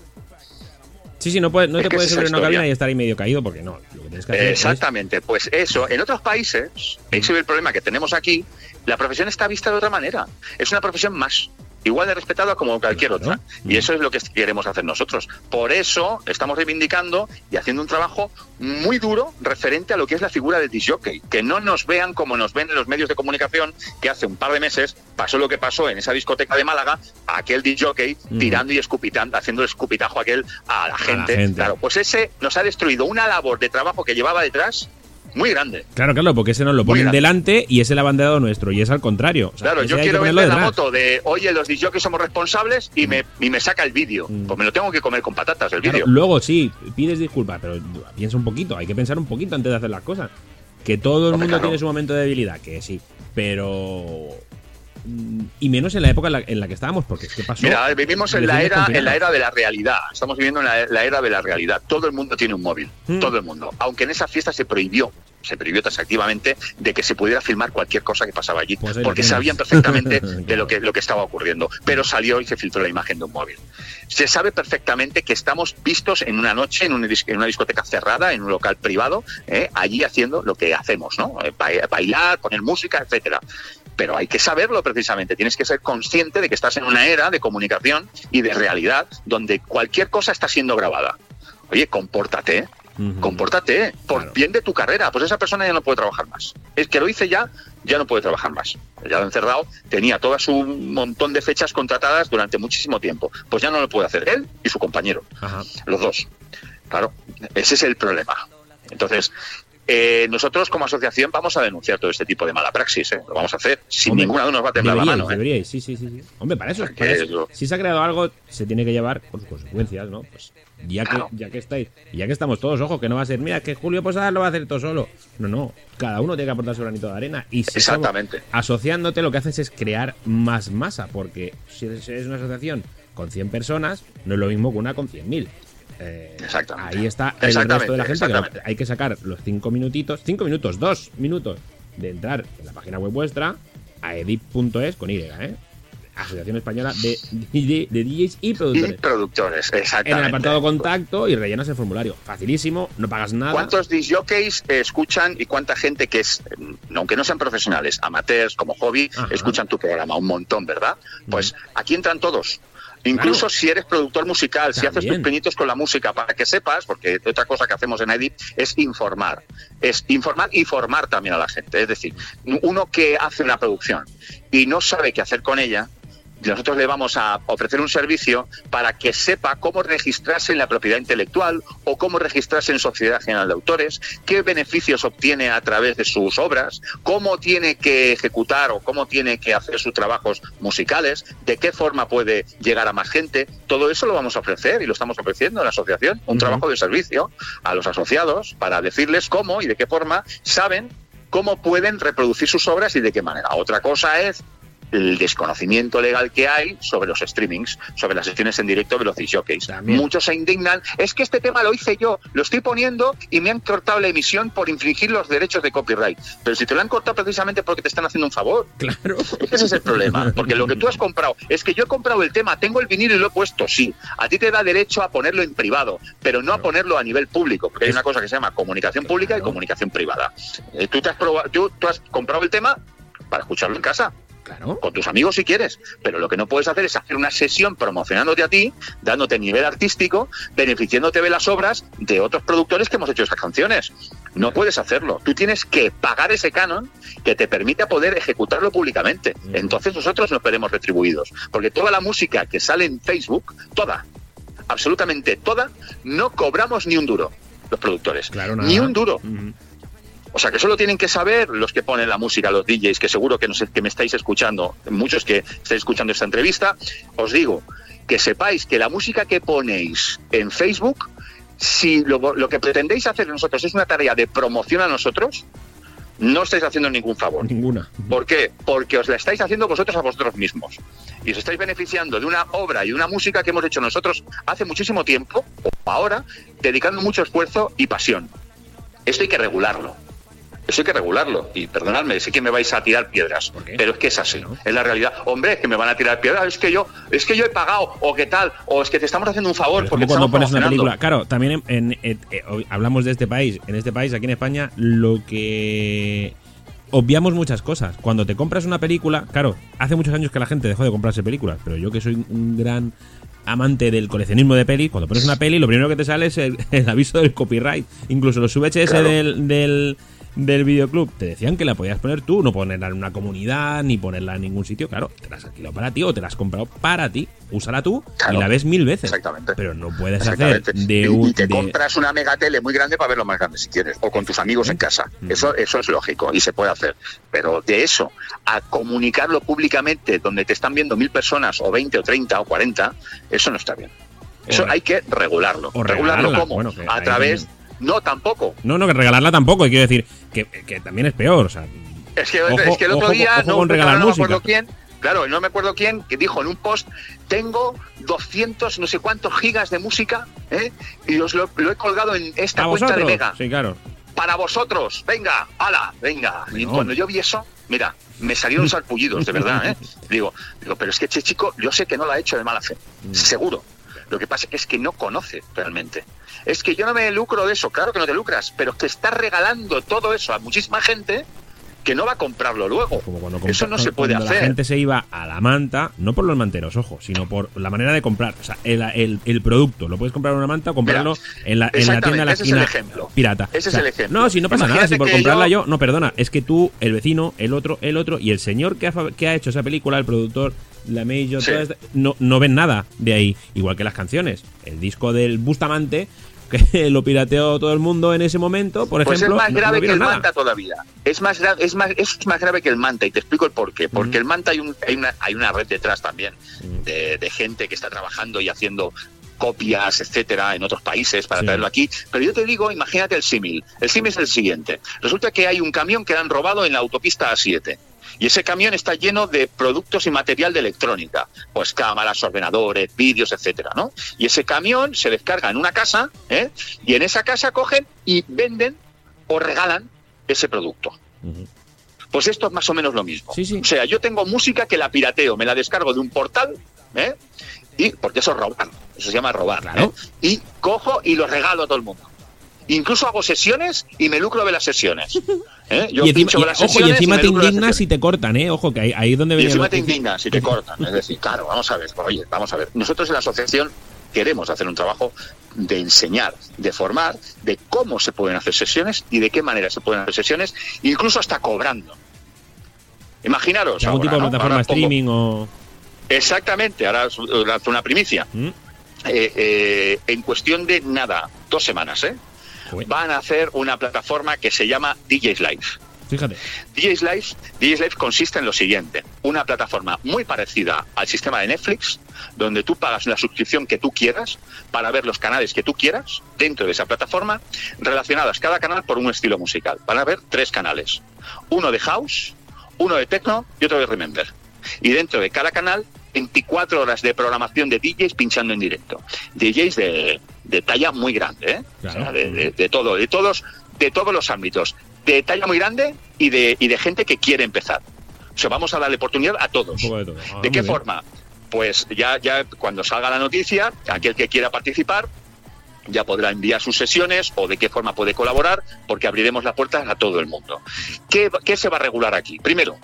Sí, sí, no, no te puedes subir en una cabina y estar ahí medio caído porque no. Exactamente, pues eso. En otros países, ese es el problema que tenemos aquí, la profesión está vista de otra manera. Es una profesión más igual de respetada como cualquier otra. Y eso es lo que queremos hacer nosotros. Por eso estamos reivindicando y haciendo un trabajo muy duro referente a lo que es la figura del disjockey. Que no nos vean como nos ven en los medios de comunicación, que hace un par de meses pasó lo que pasó en esa discoteca de Málaga, aquel disjockey tirando y escupitando, haciendo el escupitajo aquel a la gente. Claro, pues ese nos ha destruido una labor de trabajo que llevaba detrás muy grande. Claro, claro, porque ese nos lo ponen delante y es el abanderado nuestro, y es al contrario. claro, yo quiero ver la moto de, oye, los que somos responsables y, me, y me saca el vídeo. Mm. Pues me lo tengo que comer con patatas el vídeo. Luego sí, pides disculpas, pero piensa un poquito, hay que pensar un poquito antes de hacer las cosas. Que todo el mundo tiene su momento de debilidad, que sí, pero y menos en la época en la, que estábamos, porque ¿qué pasó? Mira, vivimos en la era, en la era de la realidad. Estamos viviendo en la, era de la realidad. Todo el mundo tiene un móvil, mm. todo el mundo. Aunque en esa fiesta se prohibió, se prohibió taxativamente de que se pudiera filmar cualquier cosa que pasaba allí, pues porque sabían perfectamente de lo que, lo que estaba ocurriendo. Pero salió y se filtró la imagen de un móvil. Se sabe perfectamente que estamos vistos en una noche, en una, en una discoteca cerrada, en un local privado, ¿eh? allí haciendo lo que hacemos, ¿no? Eh, bailar, poner música, etcétera pero hay que saberlo precisamente. Tienes que ser consciente de que estás en una era de comunicación y de realidad donde cualquier cosa está siendo grabada. Oye, compórtate, Ujú. Compórtate, ¿eh? por Claro. bien de tu carrera. Pues esa persona ya no puede trabajar más. Es que lo hice ya, ya no puede trabajar más. Ya lo encerrado, tenía todo su montón de fechas contratadas durante muchísimo tiempo. Pues ya no lo puede hacer él y su compañero Ajá. los dos. Claro, ese es el problema. Entonces, eh, nosotros como asociación vamos a denunciar todo este tipo de mala praxis, ¿eh? lo vamos a hacer. Sin Hombre, ninguna duda nos va a temblar la mano. ¿eh? sí, sí, sí. Hombre, para eso, para eso. Si se ha creado algo, se tiene que llevar con sus consecuencias, ¿no? Pues ya Claro. que, ya que estáis, ya que estamos todos, ojo, que no va a ser, mira, que Julio Posada lo va a hacer todo solo. No, no. Cada uno tiene que aportar su granito de arena. Y si Exactamente. asociándote, lo que haces es crear más masa, porque si eres una asociación con 100 personas, no es lo mismo que una con 100.000. Eh, Exactamente. Ahí está el Exactamente, resto de la gente. que exactamente. hay que sacar los 5 minutitos, 5 minutos, 2 minutos de entrar en la página web vuestra a edip.es con Y, ¿eh? Asociación Española de, DJ de DJs y Y Productores. productores, En exactamente. el apartado contacto y rellenas el formulario. Facilísimo, no pagas nada. ¿Cuántos disjockeys escuchan y cuánta gente que es, mm, aunque no sean profesionales, amateurs, como hobby, Ajá. escuchan tu programa? Un montón, ¿verdad? Pues aquí entran todos. Incluso Claro. si eres productor musical, si haces tus pinitos con la música, para que sepas, porque otra cosa que hacemos en Edit es informar. Es informar y formar también a la gente. Es decir, uno que hace una producción y no sabe qué hacer con ella, nosotros le vamos a ofrecer un servicio para que sepa cómo registrarse en la propiedad intelectual o cómo registrarse en Sociedad General de Autores, qué beneficios obtiene a través de sus obras, cómo tiene que ejecutar o cómo tiene que hacer sus trabajos musicales, de qué forma puede llegar a más gente. Todo eso lo vamos a ofrecer y lo estamos ofreciendo en la asociación, un trabajo de servicio a los asociados para decirles cómo y de qué forma saben cómo pueden reproducir sus obras y de qué manera. Otra cosa es el desconocimiento legal que hay sobre los streamings, sobre las sesiones en directo de los. También. Muchos se indignan, es que este tema lo hice yo, lo estoy poniendo y me han cortado la emisión por infringir los derechos de copyright. Pero si te lo han cortado precisamente porque te están haciendo un favor. Claro. Ese es el problema, porque lo que tú has comprado es que yo he comprado el tema, tengo el vinilo y lo he puesto, sí. A ti te da derecho a ponerlo en privado, pero no a ponerlo a nivel público, porque hay una cosa que se llama comunicación pública y comunicación privada. Eh, tú, te has tú- tú has comprado el tema para escucharlo en casa Claro. con tus amigos si quieres, pero lo que no puedes hacer es hacer una sesión promocionándote a ti, dándote nivel artístico, beneficiándote de las obras de otros productores que hemos hecho esas canciones. No puedes hacerlo. Tú tienes que pagar ese canon que te permita poder ejecutarlo públicamente. Entonces nosotros nos veremos retribuidos. Porque toda la música que sale en Facebook, toda, absolutamente toda, no cobramos ni un duro los productores. Claro, nada. Ni un duro. O sea, que eso lo tienen que saber los que ponen la música, los DJs, que seguro que, nos, que me estáis escuchando, muchos que estáis escuchando esta entrevista, os digo que sepáis que la música que ponéis en Facebook, si lo, lo que pretendéis hacer nosotros es una tarea de promoción a nosotros, no estáis haciendo ningún favor. Ninguna. ¿Por qué? Porque os la estáis haciendo vosotros a vosotros mismos. Y os estáis beneficiando de una obra y una música que hemos hecho nosotros hace muchísimo tiempo, o ahora, dedicando mucho esfuerzo y pasión. Esto hay que regularlo. Eso hay que regularlo. Y perdonadme, sé que me vais a tirar piedras, pero es que es así, ¿No? es la realidad. Hombre, es que me van a tirar piedras, es que yo, es que yo he pagado, o qué tal, o es que te estamos haciendo un favor porque cuando pones una película. Claro, también en, en- eh, hablamos de este país. En este país, aquí en España, lo que obviamos muchas cosas. Cuando te compras una película, claro, hace muchos años que la gente dejó de comprarse películas, pero yo que soy un gran amante del coleccionismo de pelis, cuando pones una peli, lo primero que te sale es el, el aviso del copyright. Incluso los VHS Claro. del, del, del videoclub te decían que la podías poner tú, no ponerla en una comunidad, ni ponerla en ningún sitio. Claro, te la has alquilado para ti o te la has comprado para ti. Úsala tú Claro. y la ves mil veces. Exactamente. Pero no puedes hacer de un. y te de- compras una megatele muy grande para verlo más grande si quieres, o con tus amigos en casa. Mm. Eso, eso es lógico y se puede hacer. Pero de eso a comunicarlo públicamente donde te están viendo mil personas, o 20, o 30, o 40, eso no está bien. Eso O hay que regularlo. o regularlo bueno, que a través. No, tampoco. No, no, que regalarla tampoco. Quiero decir que, que también es peor. O sea, Es que, Ojo- es que el otro ojo- día, ojo no, regalar no me acuerdo quién, claro, no me acuerdo quién, que dijo en un post, tengo 200 no sé cuántos gigas de música, ¿eh? y os lo, lo he colgado en esta ¿A cuenta vosotros? de Mega. Sí, claro. Para vosotros, venga, ala, venga. Y cuando yo vi eso, mira, me salieron sarpullidos, de verdad, ¿eh? Digo, digo, pero es que este chico, yo sé que no lo ha hecho de mala fe, Mm. seguro. Lo que pasa es que no conoce realmente. Es que yo no me lucro de eso, claro que no te lucras, pero es que estás regalando todo eso a muchísima gente que no va a comprarlo luego. Como cuando Eso no se puede hacer. La gente se iba a la manta, no por los manteros, ojo, sino por la manera de comprar. O sea, el, el- el producto. Lo puedes comprar en una manta o comprarlo en, la, en la tienda de la ese es el ejemplo. pirata. Ese O sea, es el ejemplo. No, si no pasa nada, si por comprarla yo- yo... No, perdona, es que tú, el vecino, el otro, el otro y el señor que ha, que ha hecho esa película, el productor, la Major, Sí. no, no ven nada de ahí. Igual que las canciones. El disco del Bustamante, que lo pirateó todo el mundo en ese momento, por Pues ejemplo. es más no- no grave que el nada. manta todavía. Es más, es más, es más grave que el manta y te explico el porqué. Porque el manta hay, un- hay, una, hay una red detrás también de, de gente que está trabajando y haciendo copias, etcétera, en otros países para Sí. traerlo aquí. Pero yo te digo, imagínate el símil. El símil es el siguiente. Resulta que hay un camión que han robado en la autopista A7. Y ese camión está lleno de productos y material de electrónica, pues cámaras, ordenadores, vídeos, etcétera, ¿no? Y ese camión se descarga en una casa, ¿eh? Y en esa casa cogen y venden o regalan ese producto. Pues esto es más o menos lo mismo. Sí, sí. O sea, yo tengo música que la pirateo, me la descargo de un portal, ¿eh? Y porque eso es robar, eso se llama robar. Claro. ¿eh? Y cojo y lo regalo a todo el mundo. Incluso hago sesiones y me lucro de las sesiones. ¿eh? Yo y encima, pincho y- de las ojo, y sesiones encima te indignas sesiones. si te cortan, ¿eh? Ojo, que ahí, ahí es donde Y encima te indignas si te cortan. Es decir, claro, vamos a ver, oye, vamos a ver. Nosotros en la asociación queremos hacer un trabajo de enseñar, de formar, de cómo se pueden hacer sesiones y de qué manera se pueden hacer sesiones, incluso hasta cobrando. Imaginaros. algún ahora, tipo de ¿no? plataforma Ahora pongo- streaming o. Exactamente, ahora os lanzo una primicia. ¿Mm? Eh, eh, en cuestión de nada, dos semanas, ¿eh? Van a hacer una plataforma que se llama DJ's Live. Fíjate. DJ's Live, DJ's Live consiste en lo siguiente, una plataforma muy parecida al sistema de Netflix, donde tú pagas la suscripción que tú quieras para ver los canales que tú quieras dentro de esa plataforma, relacionadas cada canal por un estilo musical. Van a haber tres canales, uno de House, uno de Techno y otro de Remember. Y dentro de cada canal, 24 horas de programación de DJs pinchando en directo. DJs de, de talla muy grande, ¿eh? Claro. O sea, de, de- de todo, de todos, de todos los ámbitos, de talla muy grande y de, y de gente que quiere empezar. O sea, vamos a darle oportunidad a todos. De todo. Ah, ¿De muy qué bien. forma? Pues ya, ya cuando salga la noticia, aquel que quiera participar ya podrá enviar sus sesiones o de qué forma puede colaborar, porque abriremos las puertas a todo el mundo. ¿Qué, qué se va a regular aquí? Primero,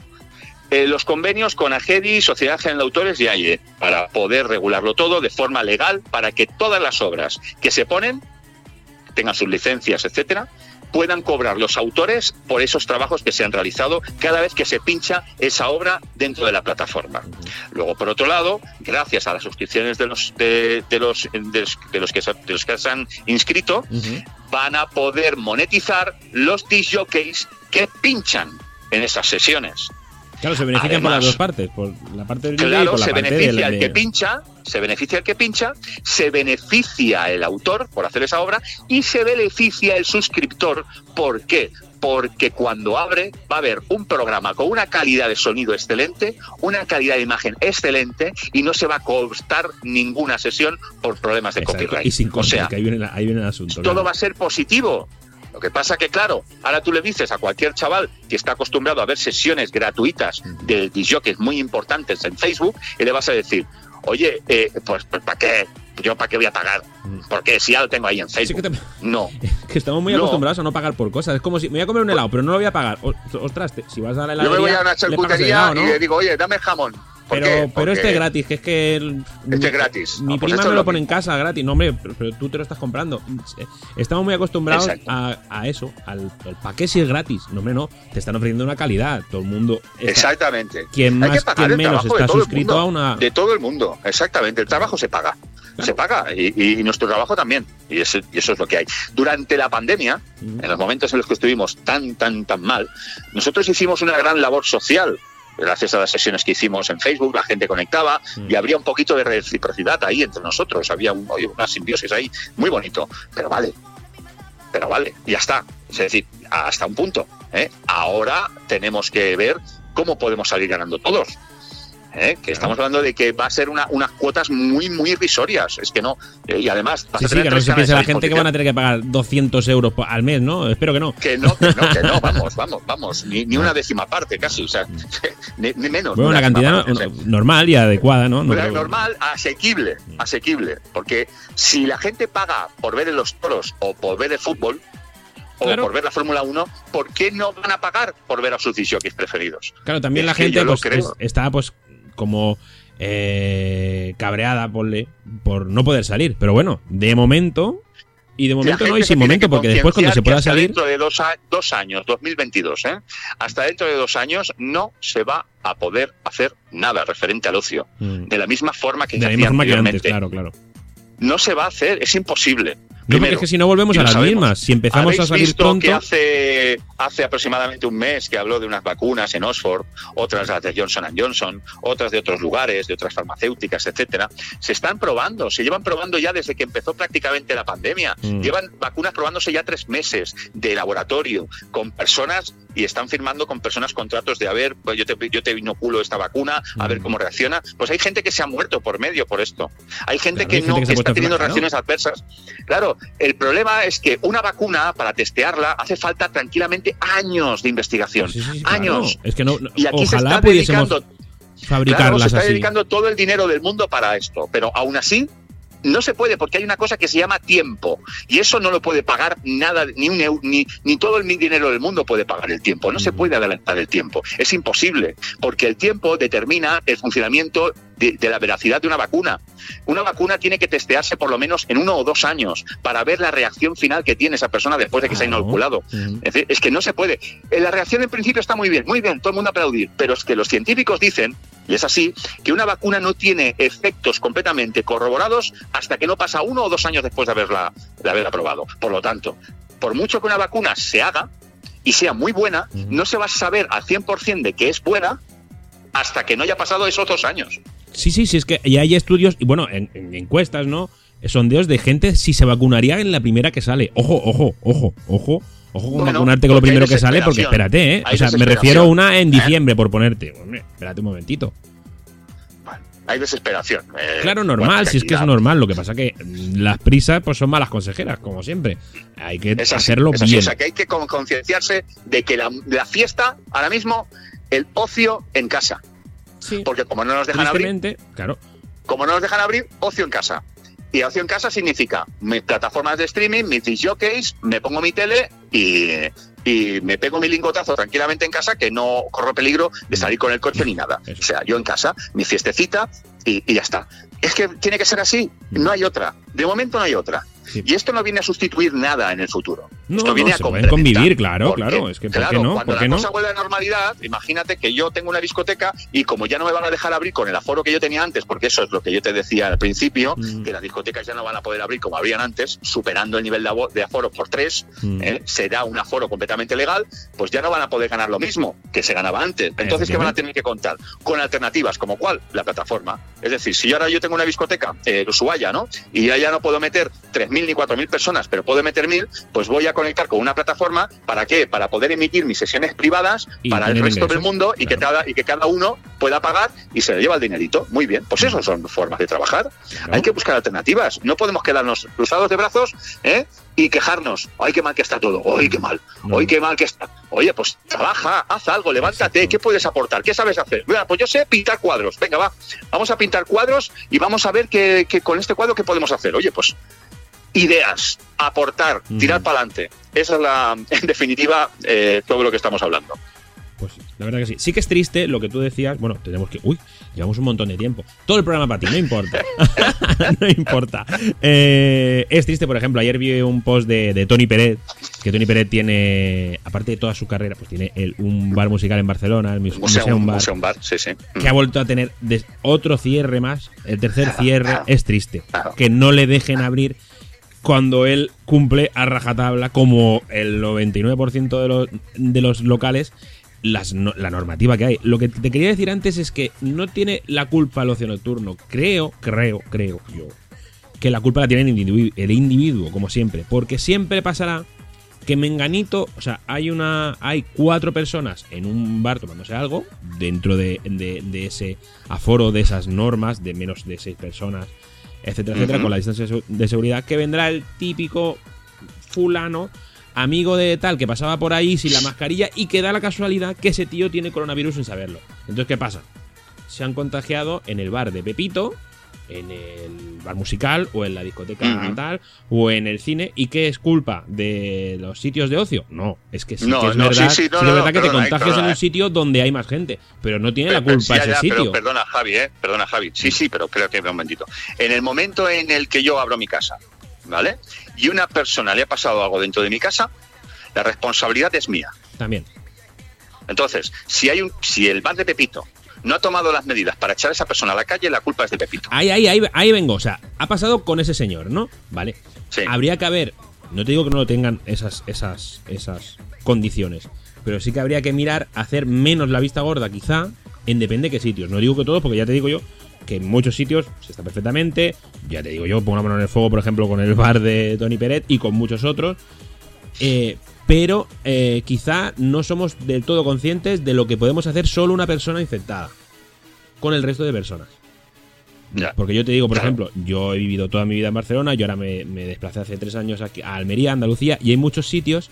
eh, los convenios con AGEDI, Sociedad General de Autores y AIE, para poder regularlo todo de forma legal, para que todas las obras que se ponen, tengan sus licencias, etcétera, puedan cobrar los autores por esos trabajos que se han realizado cada vez que se pincha esa obra dentro de la plataforma. Luego, por otro lado, gracias a las suscripciones de los de, de los de los, de los que se, de los que se han inscrito, van a poder monetizar los disc jockeys que pinchan en esas sesiones. Claro, se benefician por las dos partes. Por la parte del DJ y Claro, por la se parte beneficia el de- que pincha, se beneficia el que pincha, se beneficia el autor por hacer esa obra y se beneficia el suscriptor. ¿Por qué? Porque cuando abre va a haber un programa con una calidad de sonido excelente, una calidad de imagen excelente y no se va a costar ninguna sesión por problemas de Exacto, copyright. Y sin o contra, sea, que ahí viene, la- ahí viene el asunto. todo claro. va a ser positivo. Lo que pasa que, claro, ahora tú le dices a cualquier chaval que está acostumbrado a ver sesiones gratuitas de disjockeys muy importantes en Facebook y le vas a decir, oye, eh, pues, pues ¿para qué? ¿Yo para qué voy a pagar? Porque si ya lo tengo ahí en Sí Facebook. que te- No. que estamos muy No. acostumbrados a no pagar por cosas. Es como si me voy a comer un helado, pero no lo voy a pagar. Ostras, te- si vas a la Yo heladería, me voy a una charcutería helado, ¿no? y le digo, oye, dame jamón. ¿Por Pero, qué? pero este es gratis, que es que. el- Este es gratis. Mi No, pues prima me lo lo pone en casa gratis. No, hombre, pero, pero tú te lo estás comprando. Estamos muy acostumbrados a, a eso, al, al pa' qué si es gratis. No, hombre, no. Te están ofreciendo una calidad. Todo el mundo. está- Exactamente. Quien Hay más, que pagar quien menos está suscrito mundo. a una. De todo el mundo, exactamente. El trabajo se paga. Se paga y, nuestro trabajo también. Y eso, y eso es lo que hay. Durante la pandemia, en los momentos en los que estuvimos tan, tan, tan mal, nosotros hicimos una gran labor social. Gracias a las sesiones que hicimos en Facebook, la gente conectaba Mm. y habría un poquito de reciprocidad ahí entre nosotros. Había un- una simbiosis ahí muy bonito. Pero vale, pero vale, y ya está. Es decir, hasta un punto. ¿eh? Ahora tenemos que ver cómo podemos salir ganando todos. ¿Eh? Que estamos hablando de que va a ser una, unas cuotas muy, muy irrisorias. Es que no. eh, y además, Sí, sí, que no se piense la gente que van a tener que pagar 200 euros al mes, ¿no? Espero que no. Que no, que no, que no, vamos, vamos, vamos, ni, ni una décima parte casi, o sea, ni, ni menos. Bueno, una cantidad no- normal y adecuada, ¿no? No creo- normal, asequible, asequible. Porque si la gente paga por ver los toros o por ver el fútbol, o Claro. por ver la Fórmula 1, ¿por qué no van a pagar por ver a sus disjockeys preferidos? Claro, también Es la gente pues, es- está pues como eh, cabreada ponle, por no poder salir. Pero bueno, de momento. Y de momento no, y sin momento, que porque después cuando se pueda salir. Dentro de dos, a- dos años, 2022, ¿eh? hasta dentro de dos años no se va a poder hacer nada referente al ocio. Mm, De la misma forma que De se la hacía misma forma que antes, claro, claro. No se va a hacer, es imposible. No, porque Primero, es que si no volvemos a las sabemos. mismas. Si empezamos ¿Habéis a salir visto pronto. que hace, hace aproximadamente un mes que habló de unas vacunas en Oxford, otras las de Johnson Johnson, otras de otros lugares, de otras farmacéuticas, etcétera? Se están probando, se llevan probando ya desde que empezó prácticamente la pandemia. Mm. Llevan vacunas probándose ya tres meses de laboratorio con personas y están firmando con personas contratos de a ver, pues yo te, yo te inoculo esta vacuna, a ver Mm. cómo reacciona. Pues hay gente que se ha muerto por medio por esto. Hay gente Claro, que hay gente no que está teniendo reacciones adversas. Claro, el problema es que una vacuna, para testearla, hace falta tranquilamente años de investigación. Sí, sí, sí, claro. años. Es que no, no- Y aquí se está pudiésemos dedicando, claro, se está así. dedicando todo el dinero del mundo para esto, pero aún así no se puede porque hay una cosa que se llama tiempo y eso no lo puede pagar nada, ni un ni, ni todo el dinero del mundo puede pagar el tiempo. No se Mm. puede adelantar el tiempo, es imposible porque el tiempo determina el funcionamiento de, de la veracidad de una vacuna. Una vacuna tiene que testearse por lo menos en uno o dos años para ver la reacción final que tiene esa persona después de que se ha inoculado. Es decir, es que no se puede. Eh, La reacción en principio está muy bien, muy bien, todo el mundo aplaudir, pero es que los científicos dicen, y es así, que una vacuna no tiene efectos completamente corroborados hasta que no pasa uno o dos años después de haberla, de haberla probado. Por lo tanto, por mucho que una vacuna se haga y sea muy buena, no se va a saber al 100% de que es buena hasta que no haya pasado esos dos años. Sí, sí, sí, es que ya hay estudios, y bueno, en, en encuestas, ¿no? Sondeos de gente si se vacunaría en la primera que sale. Ojo, ojo, ojo, ojo. Ojo con Bueno, vacunarte con lo primero que sale, porque espérate, ¿eh? Hay O sea, me refiero a una en ¿Eh? diciembre, por ponerte. Hombre, espérate un momentito. Hay desesperación. eh, Claro, normal, si es que es normal. Lo que pasa que las prisas pues son malas consejeras, como siempre. Hay que así, hacerlo es así. bien. O sea, que hay que con- concienciarse de que la, la fiesta, ahora mismo, el ocio en casa. Sí, Porque como no nos dejan abrir, claro. como no nos dejan abrir, ocio en casa. Y ocio en casa significa mis plataformas de streaming, mis disc jockeys, me pongo mi tele y, y me pego mi lingotazo tranquilamente en casa que no corro peligro de salir con el coche ni nada. O sea, yo en casa, mi fiestecita y, y ya está. Es que tiene que ser así, no hay otra. De momento no hay otra. Sí. Y esto no viene a sustituir nada en el futuro. No, esto no, viene a se pueden complementar. convivir, claro, Porque, claro. Es que, ¿por claro, qué no? Cuando ¿Por qué la no? cosa vuelve a la normalidad, imagínate que yo tengo una discoteca y como ya no me van a dejar abrir con el aforo que yo tenía antes, porque eso es lo que yo te decía al principio, Mm. que las discotecas ya no van a poder abrir como abrían antes, superando el nivel de, aforo por tres, Mm. ¿eh? será un aforo completamente legal, pues ya no van a poder ganar lo mismo que se ganaba antes. Entonces, ¿qué van a tener que contar? Con alternativas, como cuál? La plataforma. Es decir, si ahora yo tengo una discoteca, eh, Ushuaia, ¿no? Y ya, ya no puedo meter 3.000 ni 4.000 personas, pero puedo meter 1.000, pues voy a conectar con una plataforma, ¿para qué? Para poder emitir mis sesiones privadas Y para el resto ingresos, del mundo y, que cada, y que cada uno pueda pagar y se le lleva el dinerito. Muy bien, pues eso son formas de trabajar. Claro. Hay que buscar alternativas. No podemos quedarnos cruzados de brazos ¿eh? y quejarnos. ¡Ay, qué mal que está todo! ¡Ay, qué mal! ¡Ay, qué mal que está! Oye, pues trabaja, haz algo, levántate. ¿Qué puedes aportar? ¿Qué sabes hacer? Mira, pues yo sé pintar cuadros. Venga, va. Vamos a pintar cuadros y vamos a ver qué- con este cuadro qué podemos hacer. Oye, pues ideas, aportar, tirar para adelante. Esa es la, en definitiva, eh, todo lo que estamos hablando. Pues la verdad que sí. Sí que es triste lo que tú decías. Bueno, tenemos que. Uy, llevamos un montón de tiempo. Todo el programa para ti, no importa. no importa. Eh, es triste, por ejemplo, ayer vi un post de, de Tony Peret. Que Tony Peret tiene, aparte de toda su carrera, pues tiene el- un bar musical en Barcelona, el Mus- Museo, Museum Bar, Museum Bar, sí, sí. que ha vuelto a tener otro cierre más. El tercer cierre es triste. Que no le dejen abrir cuando él cumple a rajatabla, como el 99% de los, de los locales, la normativa que hay. Lo que te quería decir antes es que no tiene la culpa el ocio nocturno. Creo, creo, creo yo, que la culpa la tiene el individuo, como siempre. Porque siempre pasará que Menganito, o sea, hay una. hay cuatro personas en un bar tomándose algo, dentro de, de- de ese aforo, de esas normas, de menos de seis personas, etcétera, etcétera, con la distancia de seguridad, que vendrá el típico fulano, amigo de tal, que pasaba por ahí sin la mascarilla y que da la casualidad que ese tío tiene coronavirus sin saberlo. Entonces, ¿qué pasa? Se han contagiado en el bar de Pepito en el bar musical o en la discoteca Ujú. tal o en el cine y qué es culpa de los sitios de ocio no es que sí No, que es no, verdad, sí, sí, no, que no, es no, verdad que te perdona, contagias en un eh. sitio donde hay más gente pero no tiene la culpa ese ya, pero sitio perdona, Javi, ¿eh? Perdona, Javi. Sí, sí, pero creo que un momentito. En el momento en el que yo abro mi casa, ¿vale? Y una persona le ha pasado algo dentro de mi casa, la responsabilidad es mía. también Entonces, si hay un, si el bar de Pepito no ha tomado las medidas para echar a esa persona a la calle, la culpa es de Pepito. ahí ahí ahí ahí vengo o sea ha pasado con ese señor no vale Sí. habría que haber no te digo que no lo tengan esas esas esas condiciones pero sí que habría que mirar hacer menos la vista gorda quizá en depende de qué sitios no digo que todos porque ya te digo yo que en muchos sitios se está perfectamente ya te digo yo pongo una mano en el fuego por ejemplo con el bar de Tony Peret y con muchos otros eh, pero eh, quizá no somos del todo conscientes de lo que podemos hacer solo una persona infectada con el resto de personas Ya. porque yo te digo, por Claro. ejemplo, yo he vivido toda mi vida en Barcelona, yo ahora me, me desplacé hace tres años aquí a Almería, Andalucía, y hay muchos sitios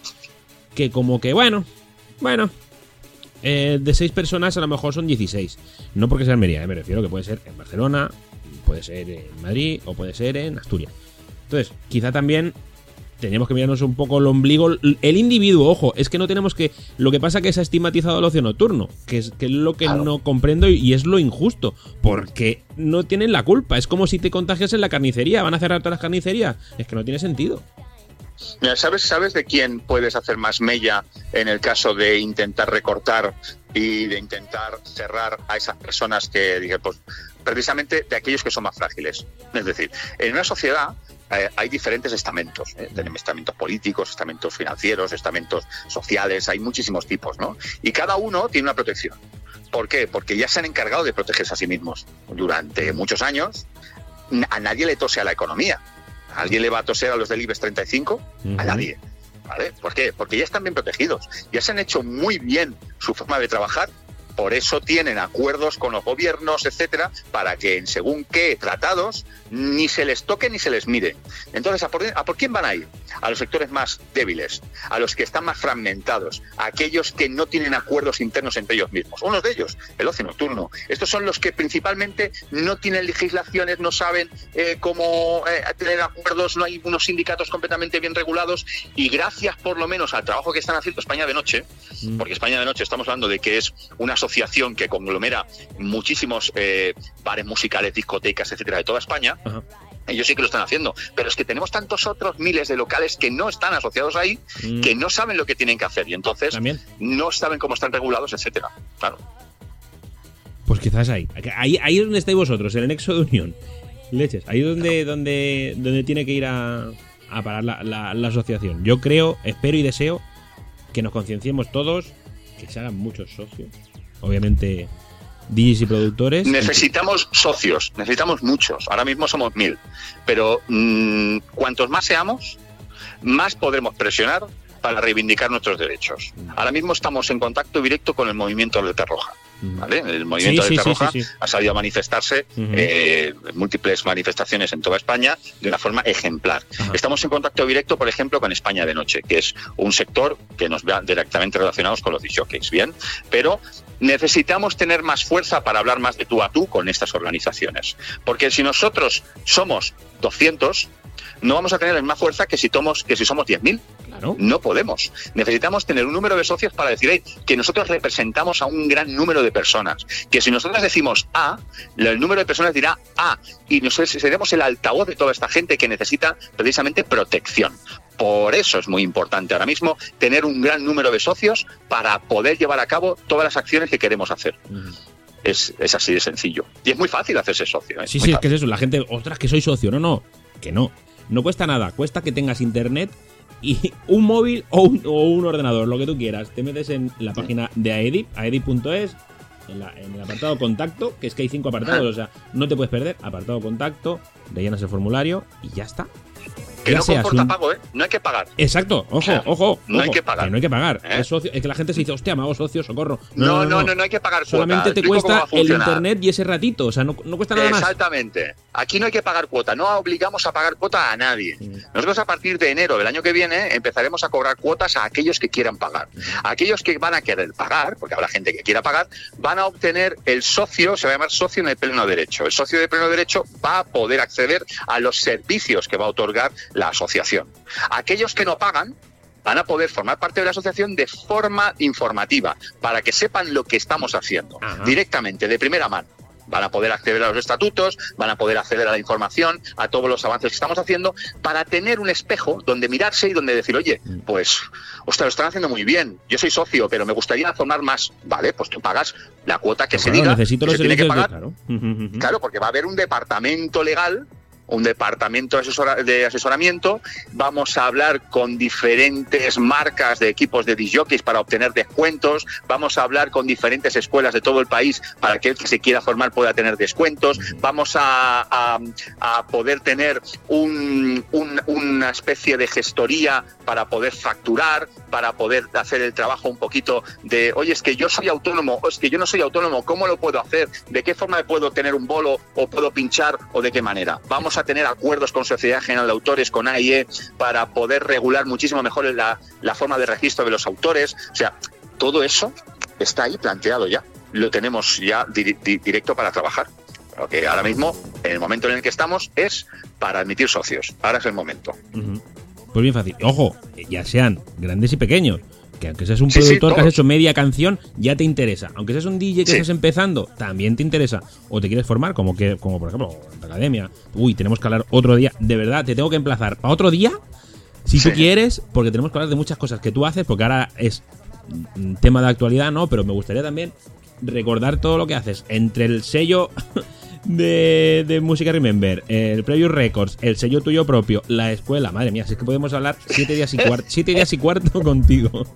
que como que, bueno, bueno, eh, de seis personas a lo mejor son 16. No porque sea Almería, eh, me refiero que puede ser en Barcelona, puede ser en Madrid o puede ser en Asturias. Entonces, quizá también tenemos que mirarnos un poco el ombligo. El individuo, ojo, es que no tenemos que. Lo que pasa que se ha estigmatizado el ocio nocturno, que es, que es lo que Claro. no comprendo y, y es lo injusto, porque no tienen la culpa. Es como si te contagias en la carnicería, van a cerrar todas las carnicerías. Es que no tiene sentido. Mira, ¿sabes, ¿Sabes de quién puedes hacer más mella en el caso de intentar recortar y de intentar cerrar a esas personas que, dije, pues precisamente de aquellos que son más frágiles? Es decir, en una sociedad eh, hay diferentes estamentos. ¿eh? Tenemos estamentos políticos, estamentos financieros, estamentos sociales, hay muchísimos tipos, ¿no? Y cada uno tiene una protección. ¿Por qué? Porque ya se han encargado de protegerse a sí mismos durante muchos años. A nadie le tose a la economía. ¿A alguien le va a toser a los del IBEX 35? Ujú. A nadie. ¿Vale? ¿Por qué? Porque ya están bien protegidos. Ya se han hecho muy bien su forma de trabajar. Por eso tienen acuerdos con los gobiernos, etcétera, para que en según qué tratados ni se les toque ni se les mire. Entonces, ¿a por, a por quién van a ir? A los sectores más débiles, a los que están más fragmentados, a aquellos que no tienen acuerdos internos entre ellos mismos. Unos de ellos, el ocio nocturno. Estos son los que principalmente no tienen legislaciones, no saben eh, cómo eh, tener acuerdos, no hay unos sindicatos completamente bien regulados y gracias por lo menos al trabajo que están haciendo España de Noche, Mm. porque España de Noche estamos hablando de que es una asociación que conglomera muchísimos eh, bares musicales, discotecas, etcétera, de toda España. Ajá. Ellos sí que lo están haciendo, pero es que tenemos tantos otros miles de locales que no están asociados ahí, Mm. que no saben lo que tienen que hacer y entonces También. no saben cómo están regulados, etcétera. Claro. Pues quizás ahí. Ahí, ahí es donde estáis vosotros, en el nexo de unión. Leches. Ahí es donde, donde, donde tiene que ir a, a parar la, la- la asociación. Yo creo, espero y deseo que nos concienciemos todos, que se hagan muchos socios. Obviamente, DJs y productores. Necesitamos socios, necesitamos muchos. Ahora mismo somos mil, pero mm, cuantos más seamos, más podremos presionar para reivindicar nuestros derechos. Ahora mismo estamos en contacto directo con el movimiento Alerta Roja. ¿Vale? El movimiento Sí, Alerta sí, Roja sí, ha salido a manifestarse eh, en múltiples manifestaciones en toda España de una forma ejemplar. Estamos en contacto directo, por ejemplo, con España de Noche, que es un sector que nos vea directamente relacionados con los disjockeys, ¿bien? Pero necesitamos tener más fuerza para hablar más de tú a tú con estas organizaciones. Porque si nosotros somos 200, no vamos a tener la misma fuerza que si, tomos, que si somos 10.000. Claro. No podemos. Necesitamos tener un número de socios para decir "Ey, que nosotros representamos a un gran número de personas. Que si nosotros decimos A, el número de personas dirá A. Y nosotros seremos el altavoz de toda esta gente que necesita precisamente protección. Por eso es muy importante ahora mismo tener un gran número de socios para poder llevar a cabo todas las acciones que queremos hacer. Mm. Es, es así de sencillo. Y es muy fácil hacerse socio. ¿eh? Sí, Muy sí, es que es eso. La gente, ostras, que soy socio. No, no, que no. No cuesta nada. Cuesta que tengas internet y un móvil o un, o un ordenador, lo que tú quieras. Te metes en la página de Aedip, aedip.es, en, la- en el apartado contacto, que es que hay cinco apartados, o sea, no te puedes perder. Apartado contacto, rellenas el formulario y ya está. Que no seas comporta un- pago, ¿eh? No hay que pagar. Exacto, ojo, ojo. No hay que pagar. no hay que pagar. ¿Eh? Es, socio- es que la gente se dice, hostia, me hago socio, socorro. No, no, no, no hay que pagar cuota. Solamente te cuesta el internet y ese ratito, o sea, no, no cuesta nada más. Exactamente. Aquí no hay que pagar cuota, no obligamos a pagar cuota a nadie. Nosotros a partir de enero del año que viene empezaremos a cobrar cuotas a aquellos que quieran pagar. Aquellos que van a querer pagar, porque habrá gente que quiera pagar, van a obtener el socio, se va a llamar socio en el pleno derecho. El socio de pleno derecho va a poder acceder a los servicios que va a otorgar la asociación. Aquellos que no pagan, van a poder formar parte de la asociación de forma informativa, para que sepan lo que estamos haciendo, Ajá. directamente, de primera mano. Van a poder acceder a los estatutos, van a poder acceder a la información, a todos los avances que estamos haciendo, para tener un espejo donde mirarse y donde decir, oye, pues, ostras, lo están haciendo muy bien. Yo soy socio, pero me gustaría formar más. Vale, pues tú pagas la cuota que se Claro, diga. necesito que los se tiene que de- pagar. claro. Claro, porque va a haber un departamento legal, un departamento de, asesora- de asesoramiento. Vamos a hablar con diferentes marcas de equipos de disjockeys para obtener descuentos. Vamos a hablar con diferentes escuelas de todo el país para que el que se quiera formar pueda tener descuentos. Vamos a, poder tener un- un- una especie de gestoría para poder facturar, para poder hacer el trabajo un poquito de, oye, es que yo soy autónomo, es que yo no soy autónomo, ¿cómo lo puedo hacer? ¿De qué forma puedo tener un bolo o puedo pinchar o de qué manera? Vamos a tener acuerdos con Sociedad General de Autores, con AIE, para poder regular muchísimo mejor la, la forma de registro de los autores. O sea, todo eso está ahí planteado ya. Lo tenemos ya di- di- directo para trabajar. Lo que ahora mismo, en el momento en el que estamos, es para admitir socios. Ahora es el momento. Ujú. Pues bien fácil. Ojo, ya sean grandes y pequeños. Que aunque seas un Sí, sí, productor que has hecho media canción, ya te interesa. Aunque seas un DJ que Sí. estás empezando, también te interesa. O te quieres formar, como que, como por ejemplo, la academia. Uy, tenemos que hablar otro día. De verdad, te tengo que emplazar para otro día. Si tú quieres, porque tenemos que hablar de muchas cosas que tú haces, porque ahora es mm, tema de actualidad, ¿no? Pero me gustaría también recordar todo lo que haces. Entre el sello de, de Música Remember, el Preview Records, el sello tuyo propio, la escuela, madre mía, si es que podemos hablar siete días y cuarto, siete días y cuarto contigo.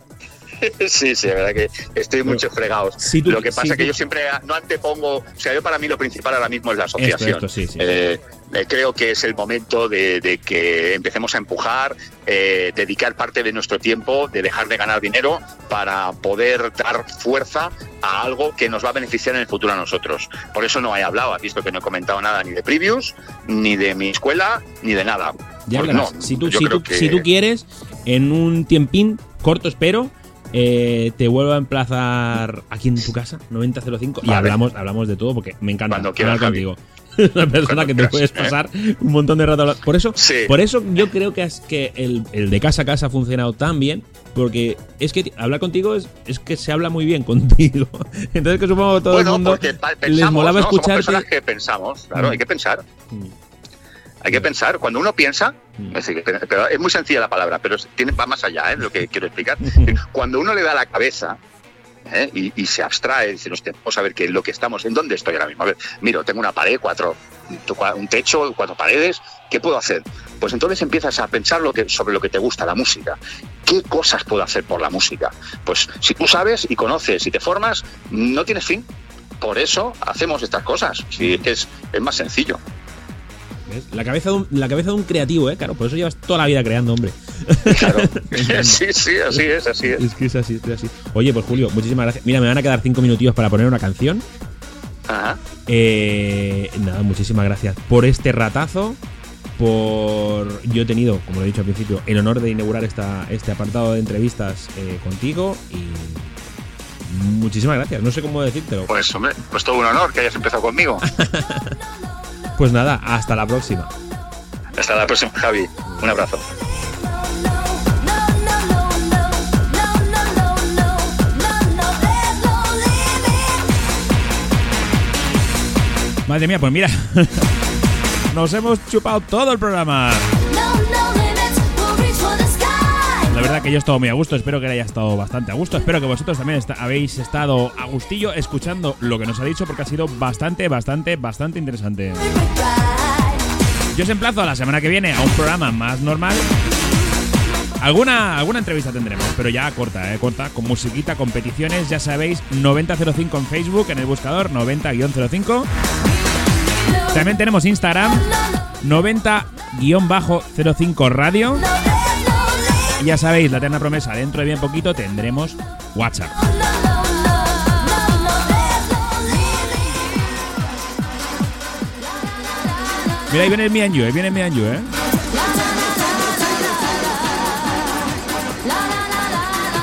Sí, sí, la verdad que estoy mucho fregados. si tú- lo que pasa si es que tú- yo siempre no antepongo, o sea, yo para mí lo principal ahora mismo es la asociación. esto, sí, sí. Eh, eh, creo que es el momento de, de que empecemos a empujar, eh, dedicar parte de nuestro tiempo, de dejar de ganar dinero para poder dar fuerza a algo que nos va a beneficiar en el futuro a nosotros. Por eso no he hablado, has visto que no he comentado nada ni de previews, ni de mi escuela, ni de nada. Ya no, si, tú, yo si, creo tú, que- si tú quieres, en un tiempín corto, espero, eh, te vuelvo a emplazar aquí en tu casa, 9005, y Vale. hablamos, hablamos de todo porque me encanta Cuando hablar contigo. Una persona Cuando que te quieras, puedes ¿eh? pasar un montón de rato hablando. Por eso, Sí. por eso yo creo que, es que el, el de casa a casa ha funcionado tan bien. Porque es que hablar contigo es, es que se habla muy bien contigo. Entonces que supongo que todo bueno, el mundo les molaba ¿no? Somos escucharte. personas que pensamos, claro, Mm. hay que pensar. Mm. Hay que pensar. Cuando uno piensa, Mm. es, decir, pero es muy sencilla la palabra, pero tiene, va más allá ¿eh? lo que quiero explicar. Cuando uno le da la cabeza ¿eh? y, y se abstrae, dice, "Hostia, vamos a ver qué es lo que estamos, en dónde estoy ahora mismo. A ver, miro, tengo una pared, cuatro, un techo, cuatro paredes, ¿qué puedo hacer? Pues entonces empiezas a pensar lo que, sobre lo que te gusta, la música. ¿Qué cosas puedo hacer por la música? Pues si tú sabes y conoces y te formas, no tienes fin. Por eso hacemos estas cosas. Que es, es más sencillo. ¿Ves? La cabeza, de un, la cabeza de un creativo, ¿eh? Claro, por eso llevas toda la vida creando, hombre. Claro. Sí, sí, así es, así es. Es que es así, es así. Oye, pues Julio, muchísimas gracias. Mira, me van a quedar cinco minutillos para poner una canción. Ajá. Eh, nada, muchísimas gracias por este ratazo. Por. Yo he tenido, como lo he dicho al principio, el honor de inaugurar esta, este apartado de entrevistas eh, contigo. Y. Muchísimas gracias. No sé cómo decírtelo. Pues hombre, pues todo un honor que hayas empezado conmigo. Pues nada, hasta la próxima. Hasta la próxima, Javi. Un abrazo. Madre mía, pues mira. Nos hemos chupado todo el programa. La verdad que yo he estado muy a gusto, espero que haya estado bastante a gusto, espero que vosotros también habéis estado a gustillo escuchando lo que nos ha dicho porque ha sido bastante, bastante, bastante interesante. Yo os emplazo a la semana que viene a un programa más normal. Alguna, alguna entrevista tendremos, pero ya corta, eh, corta, con musiquita, competiciones, ya sabéis, 9005 en Facebook, en el buscador 90-05. También tenemos Instagram 90-05 Radio. Y ya sabéis, la eterna promesa, dentro de bien poquito tendremos WhatsApp. Mira, ahí viene el Mianyu, ahí viene el Mianyu, ¿eh?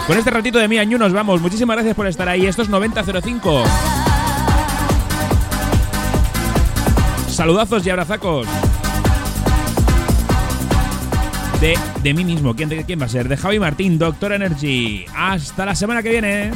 Con este ratito de Mianyu nos vamos. Muchísimas gracias por estar ahí. Esto es 9005. Saludazos y abrazacos. De, de mí mismo. ¿Quién, ¿Quién va a ser? De Javi Martín, Doctor Energy. Hasta la semana que viene.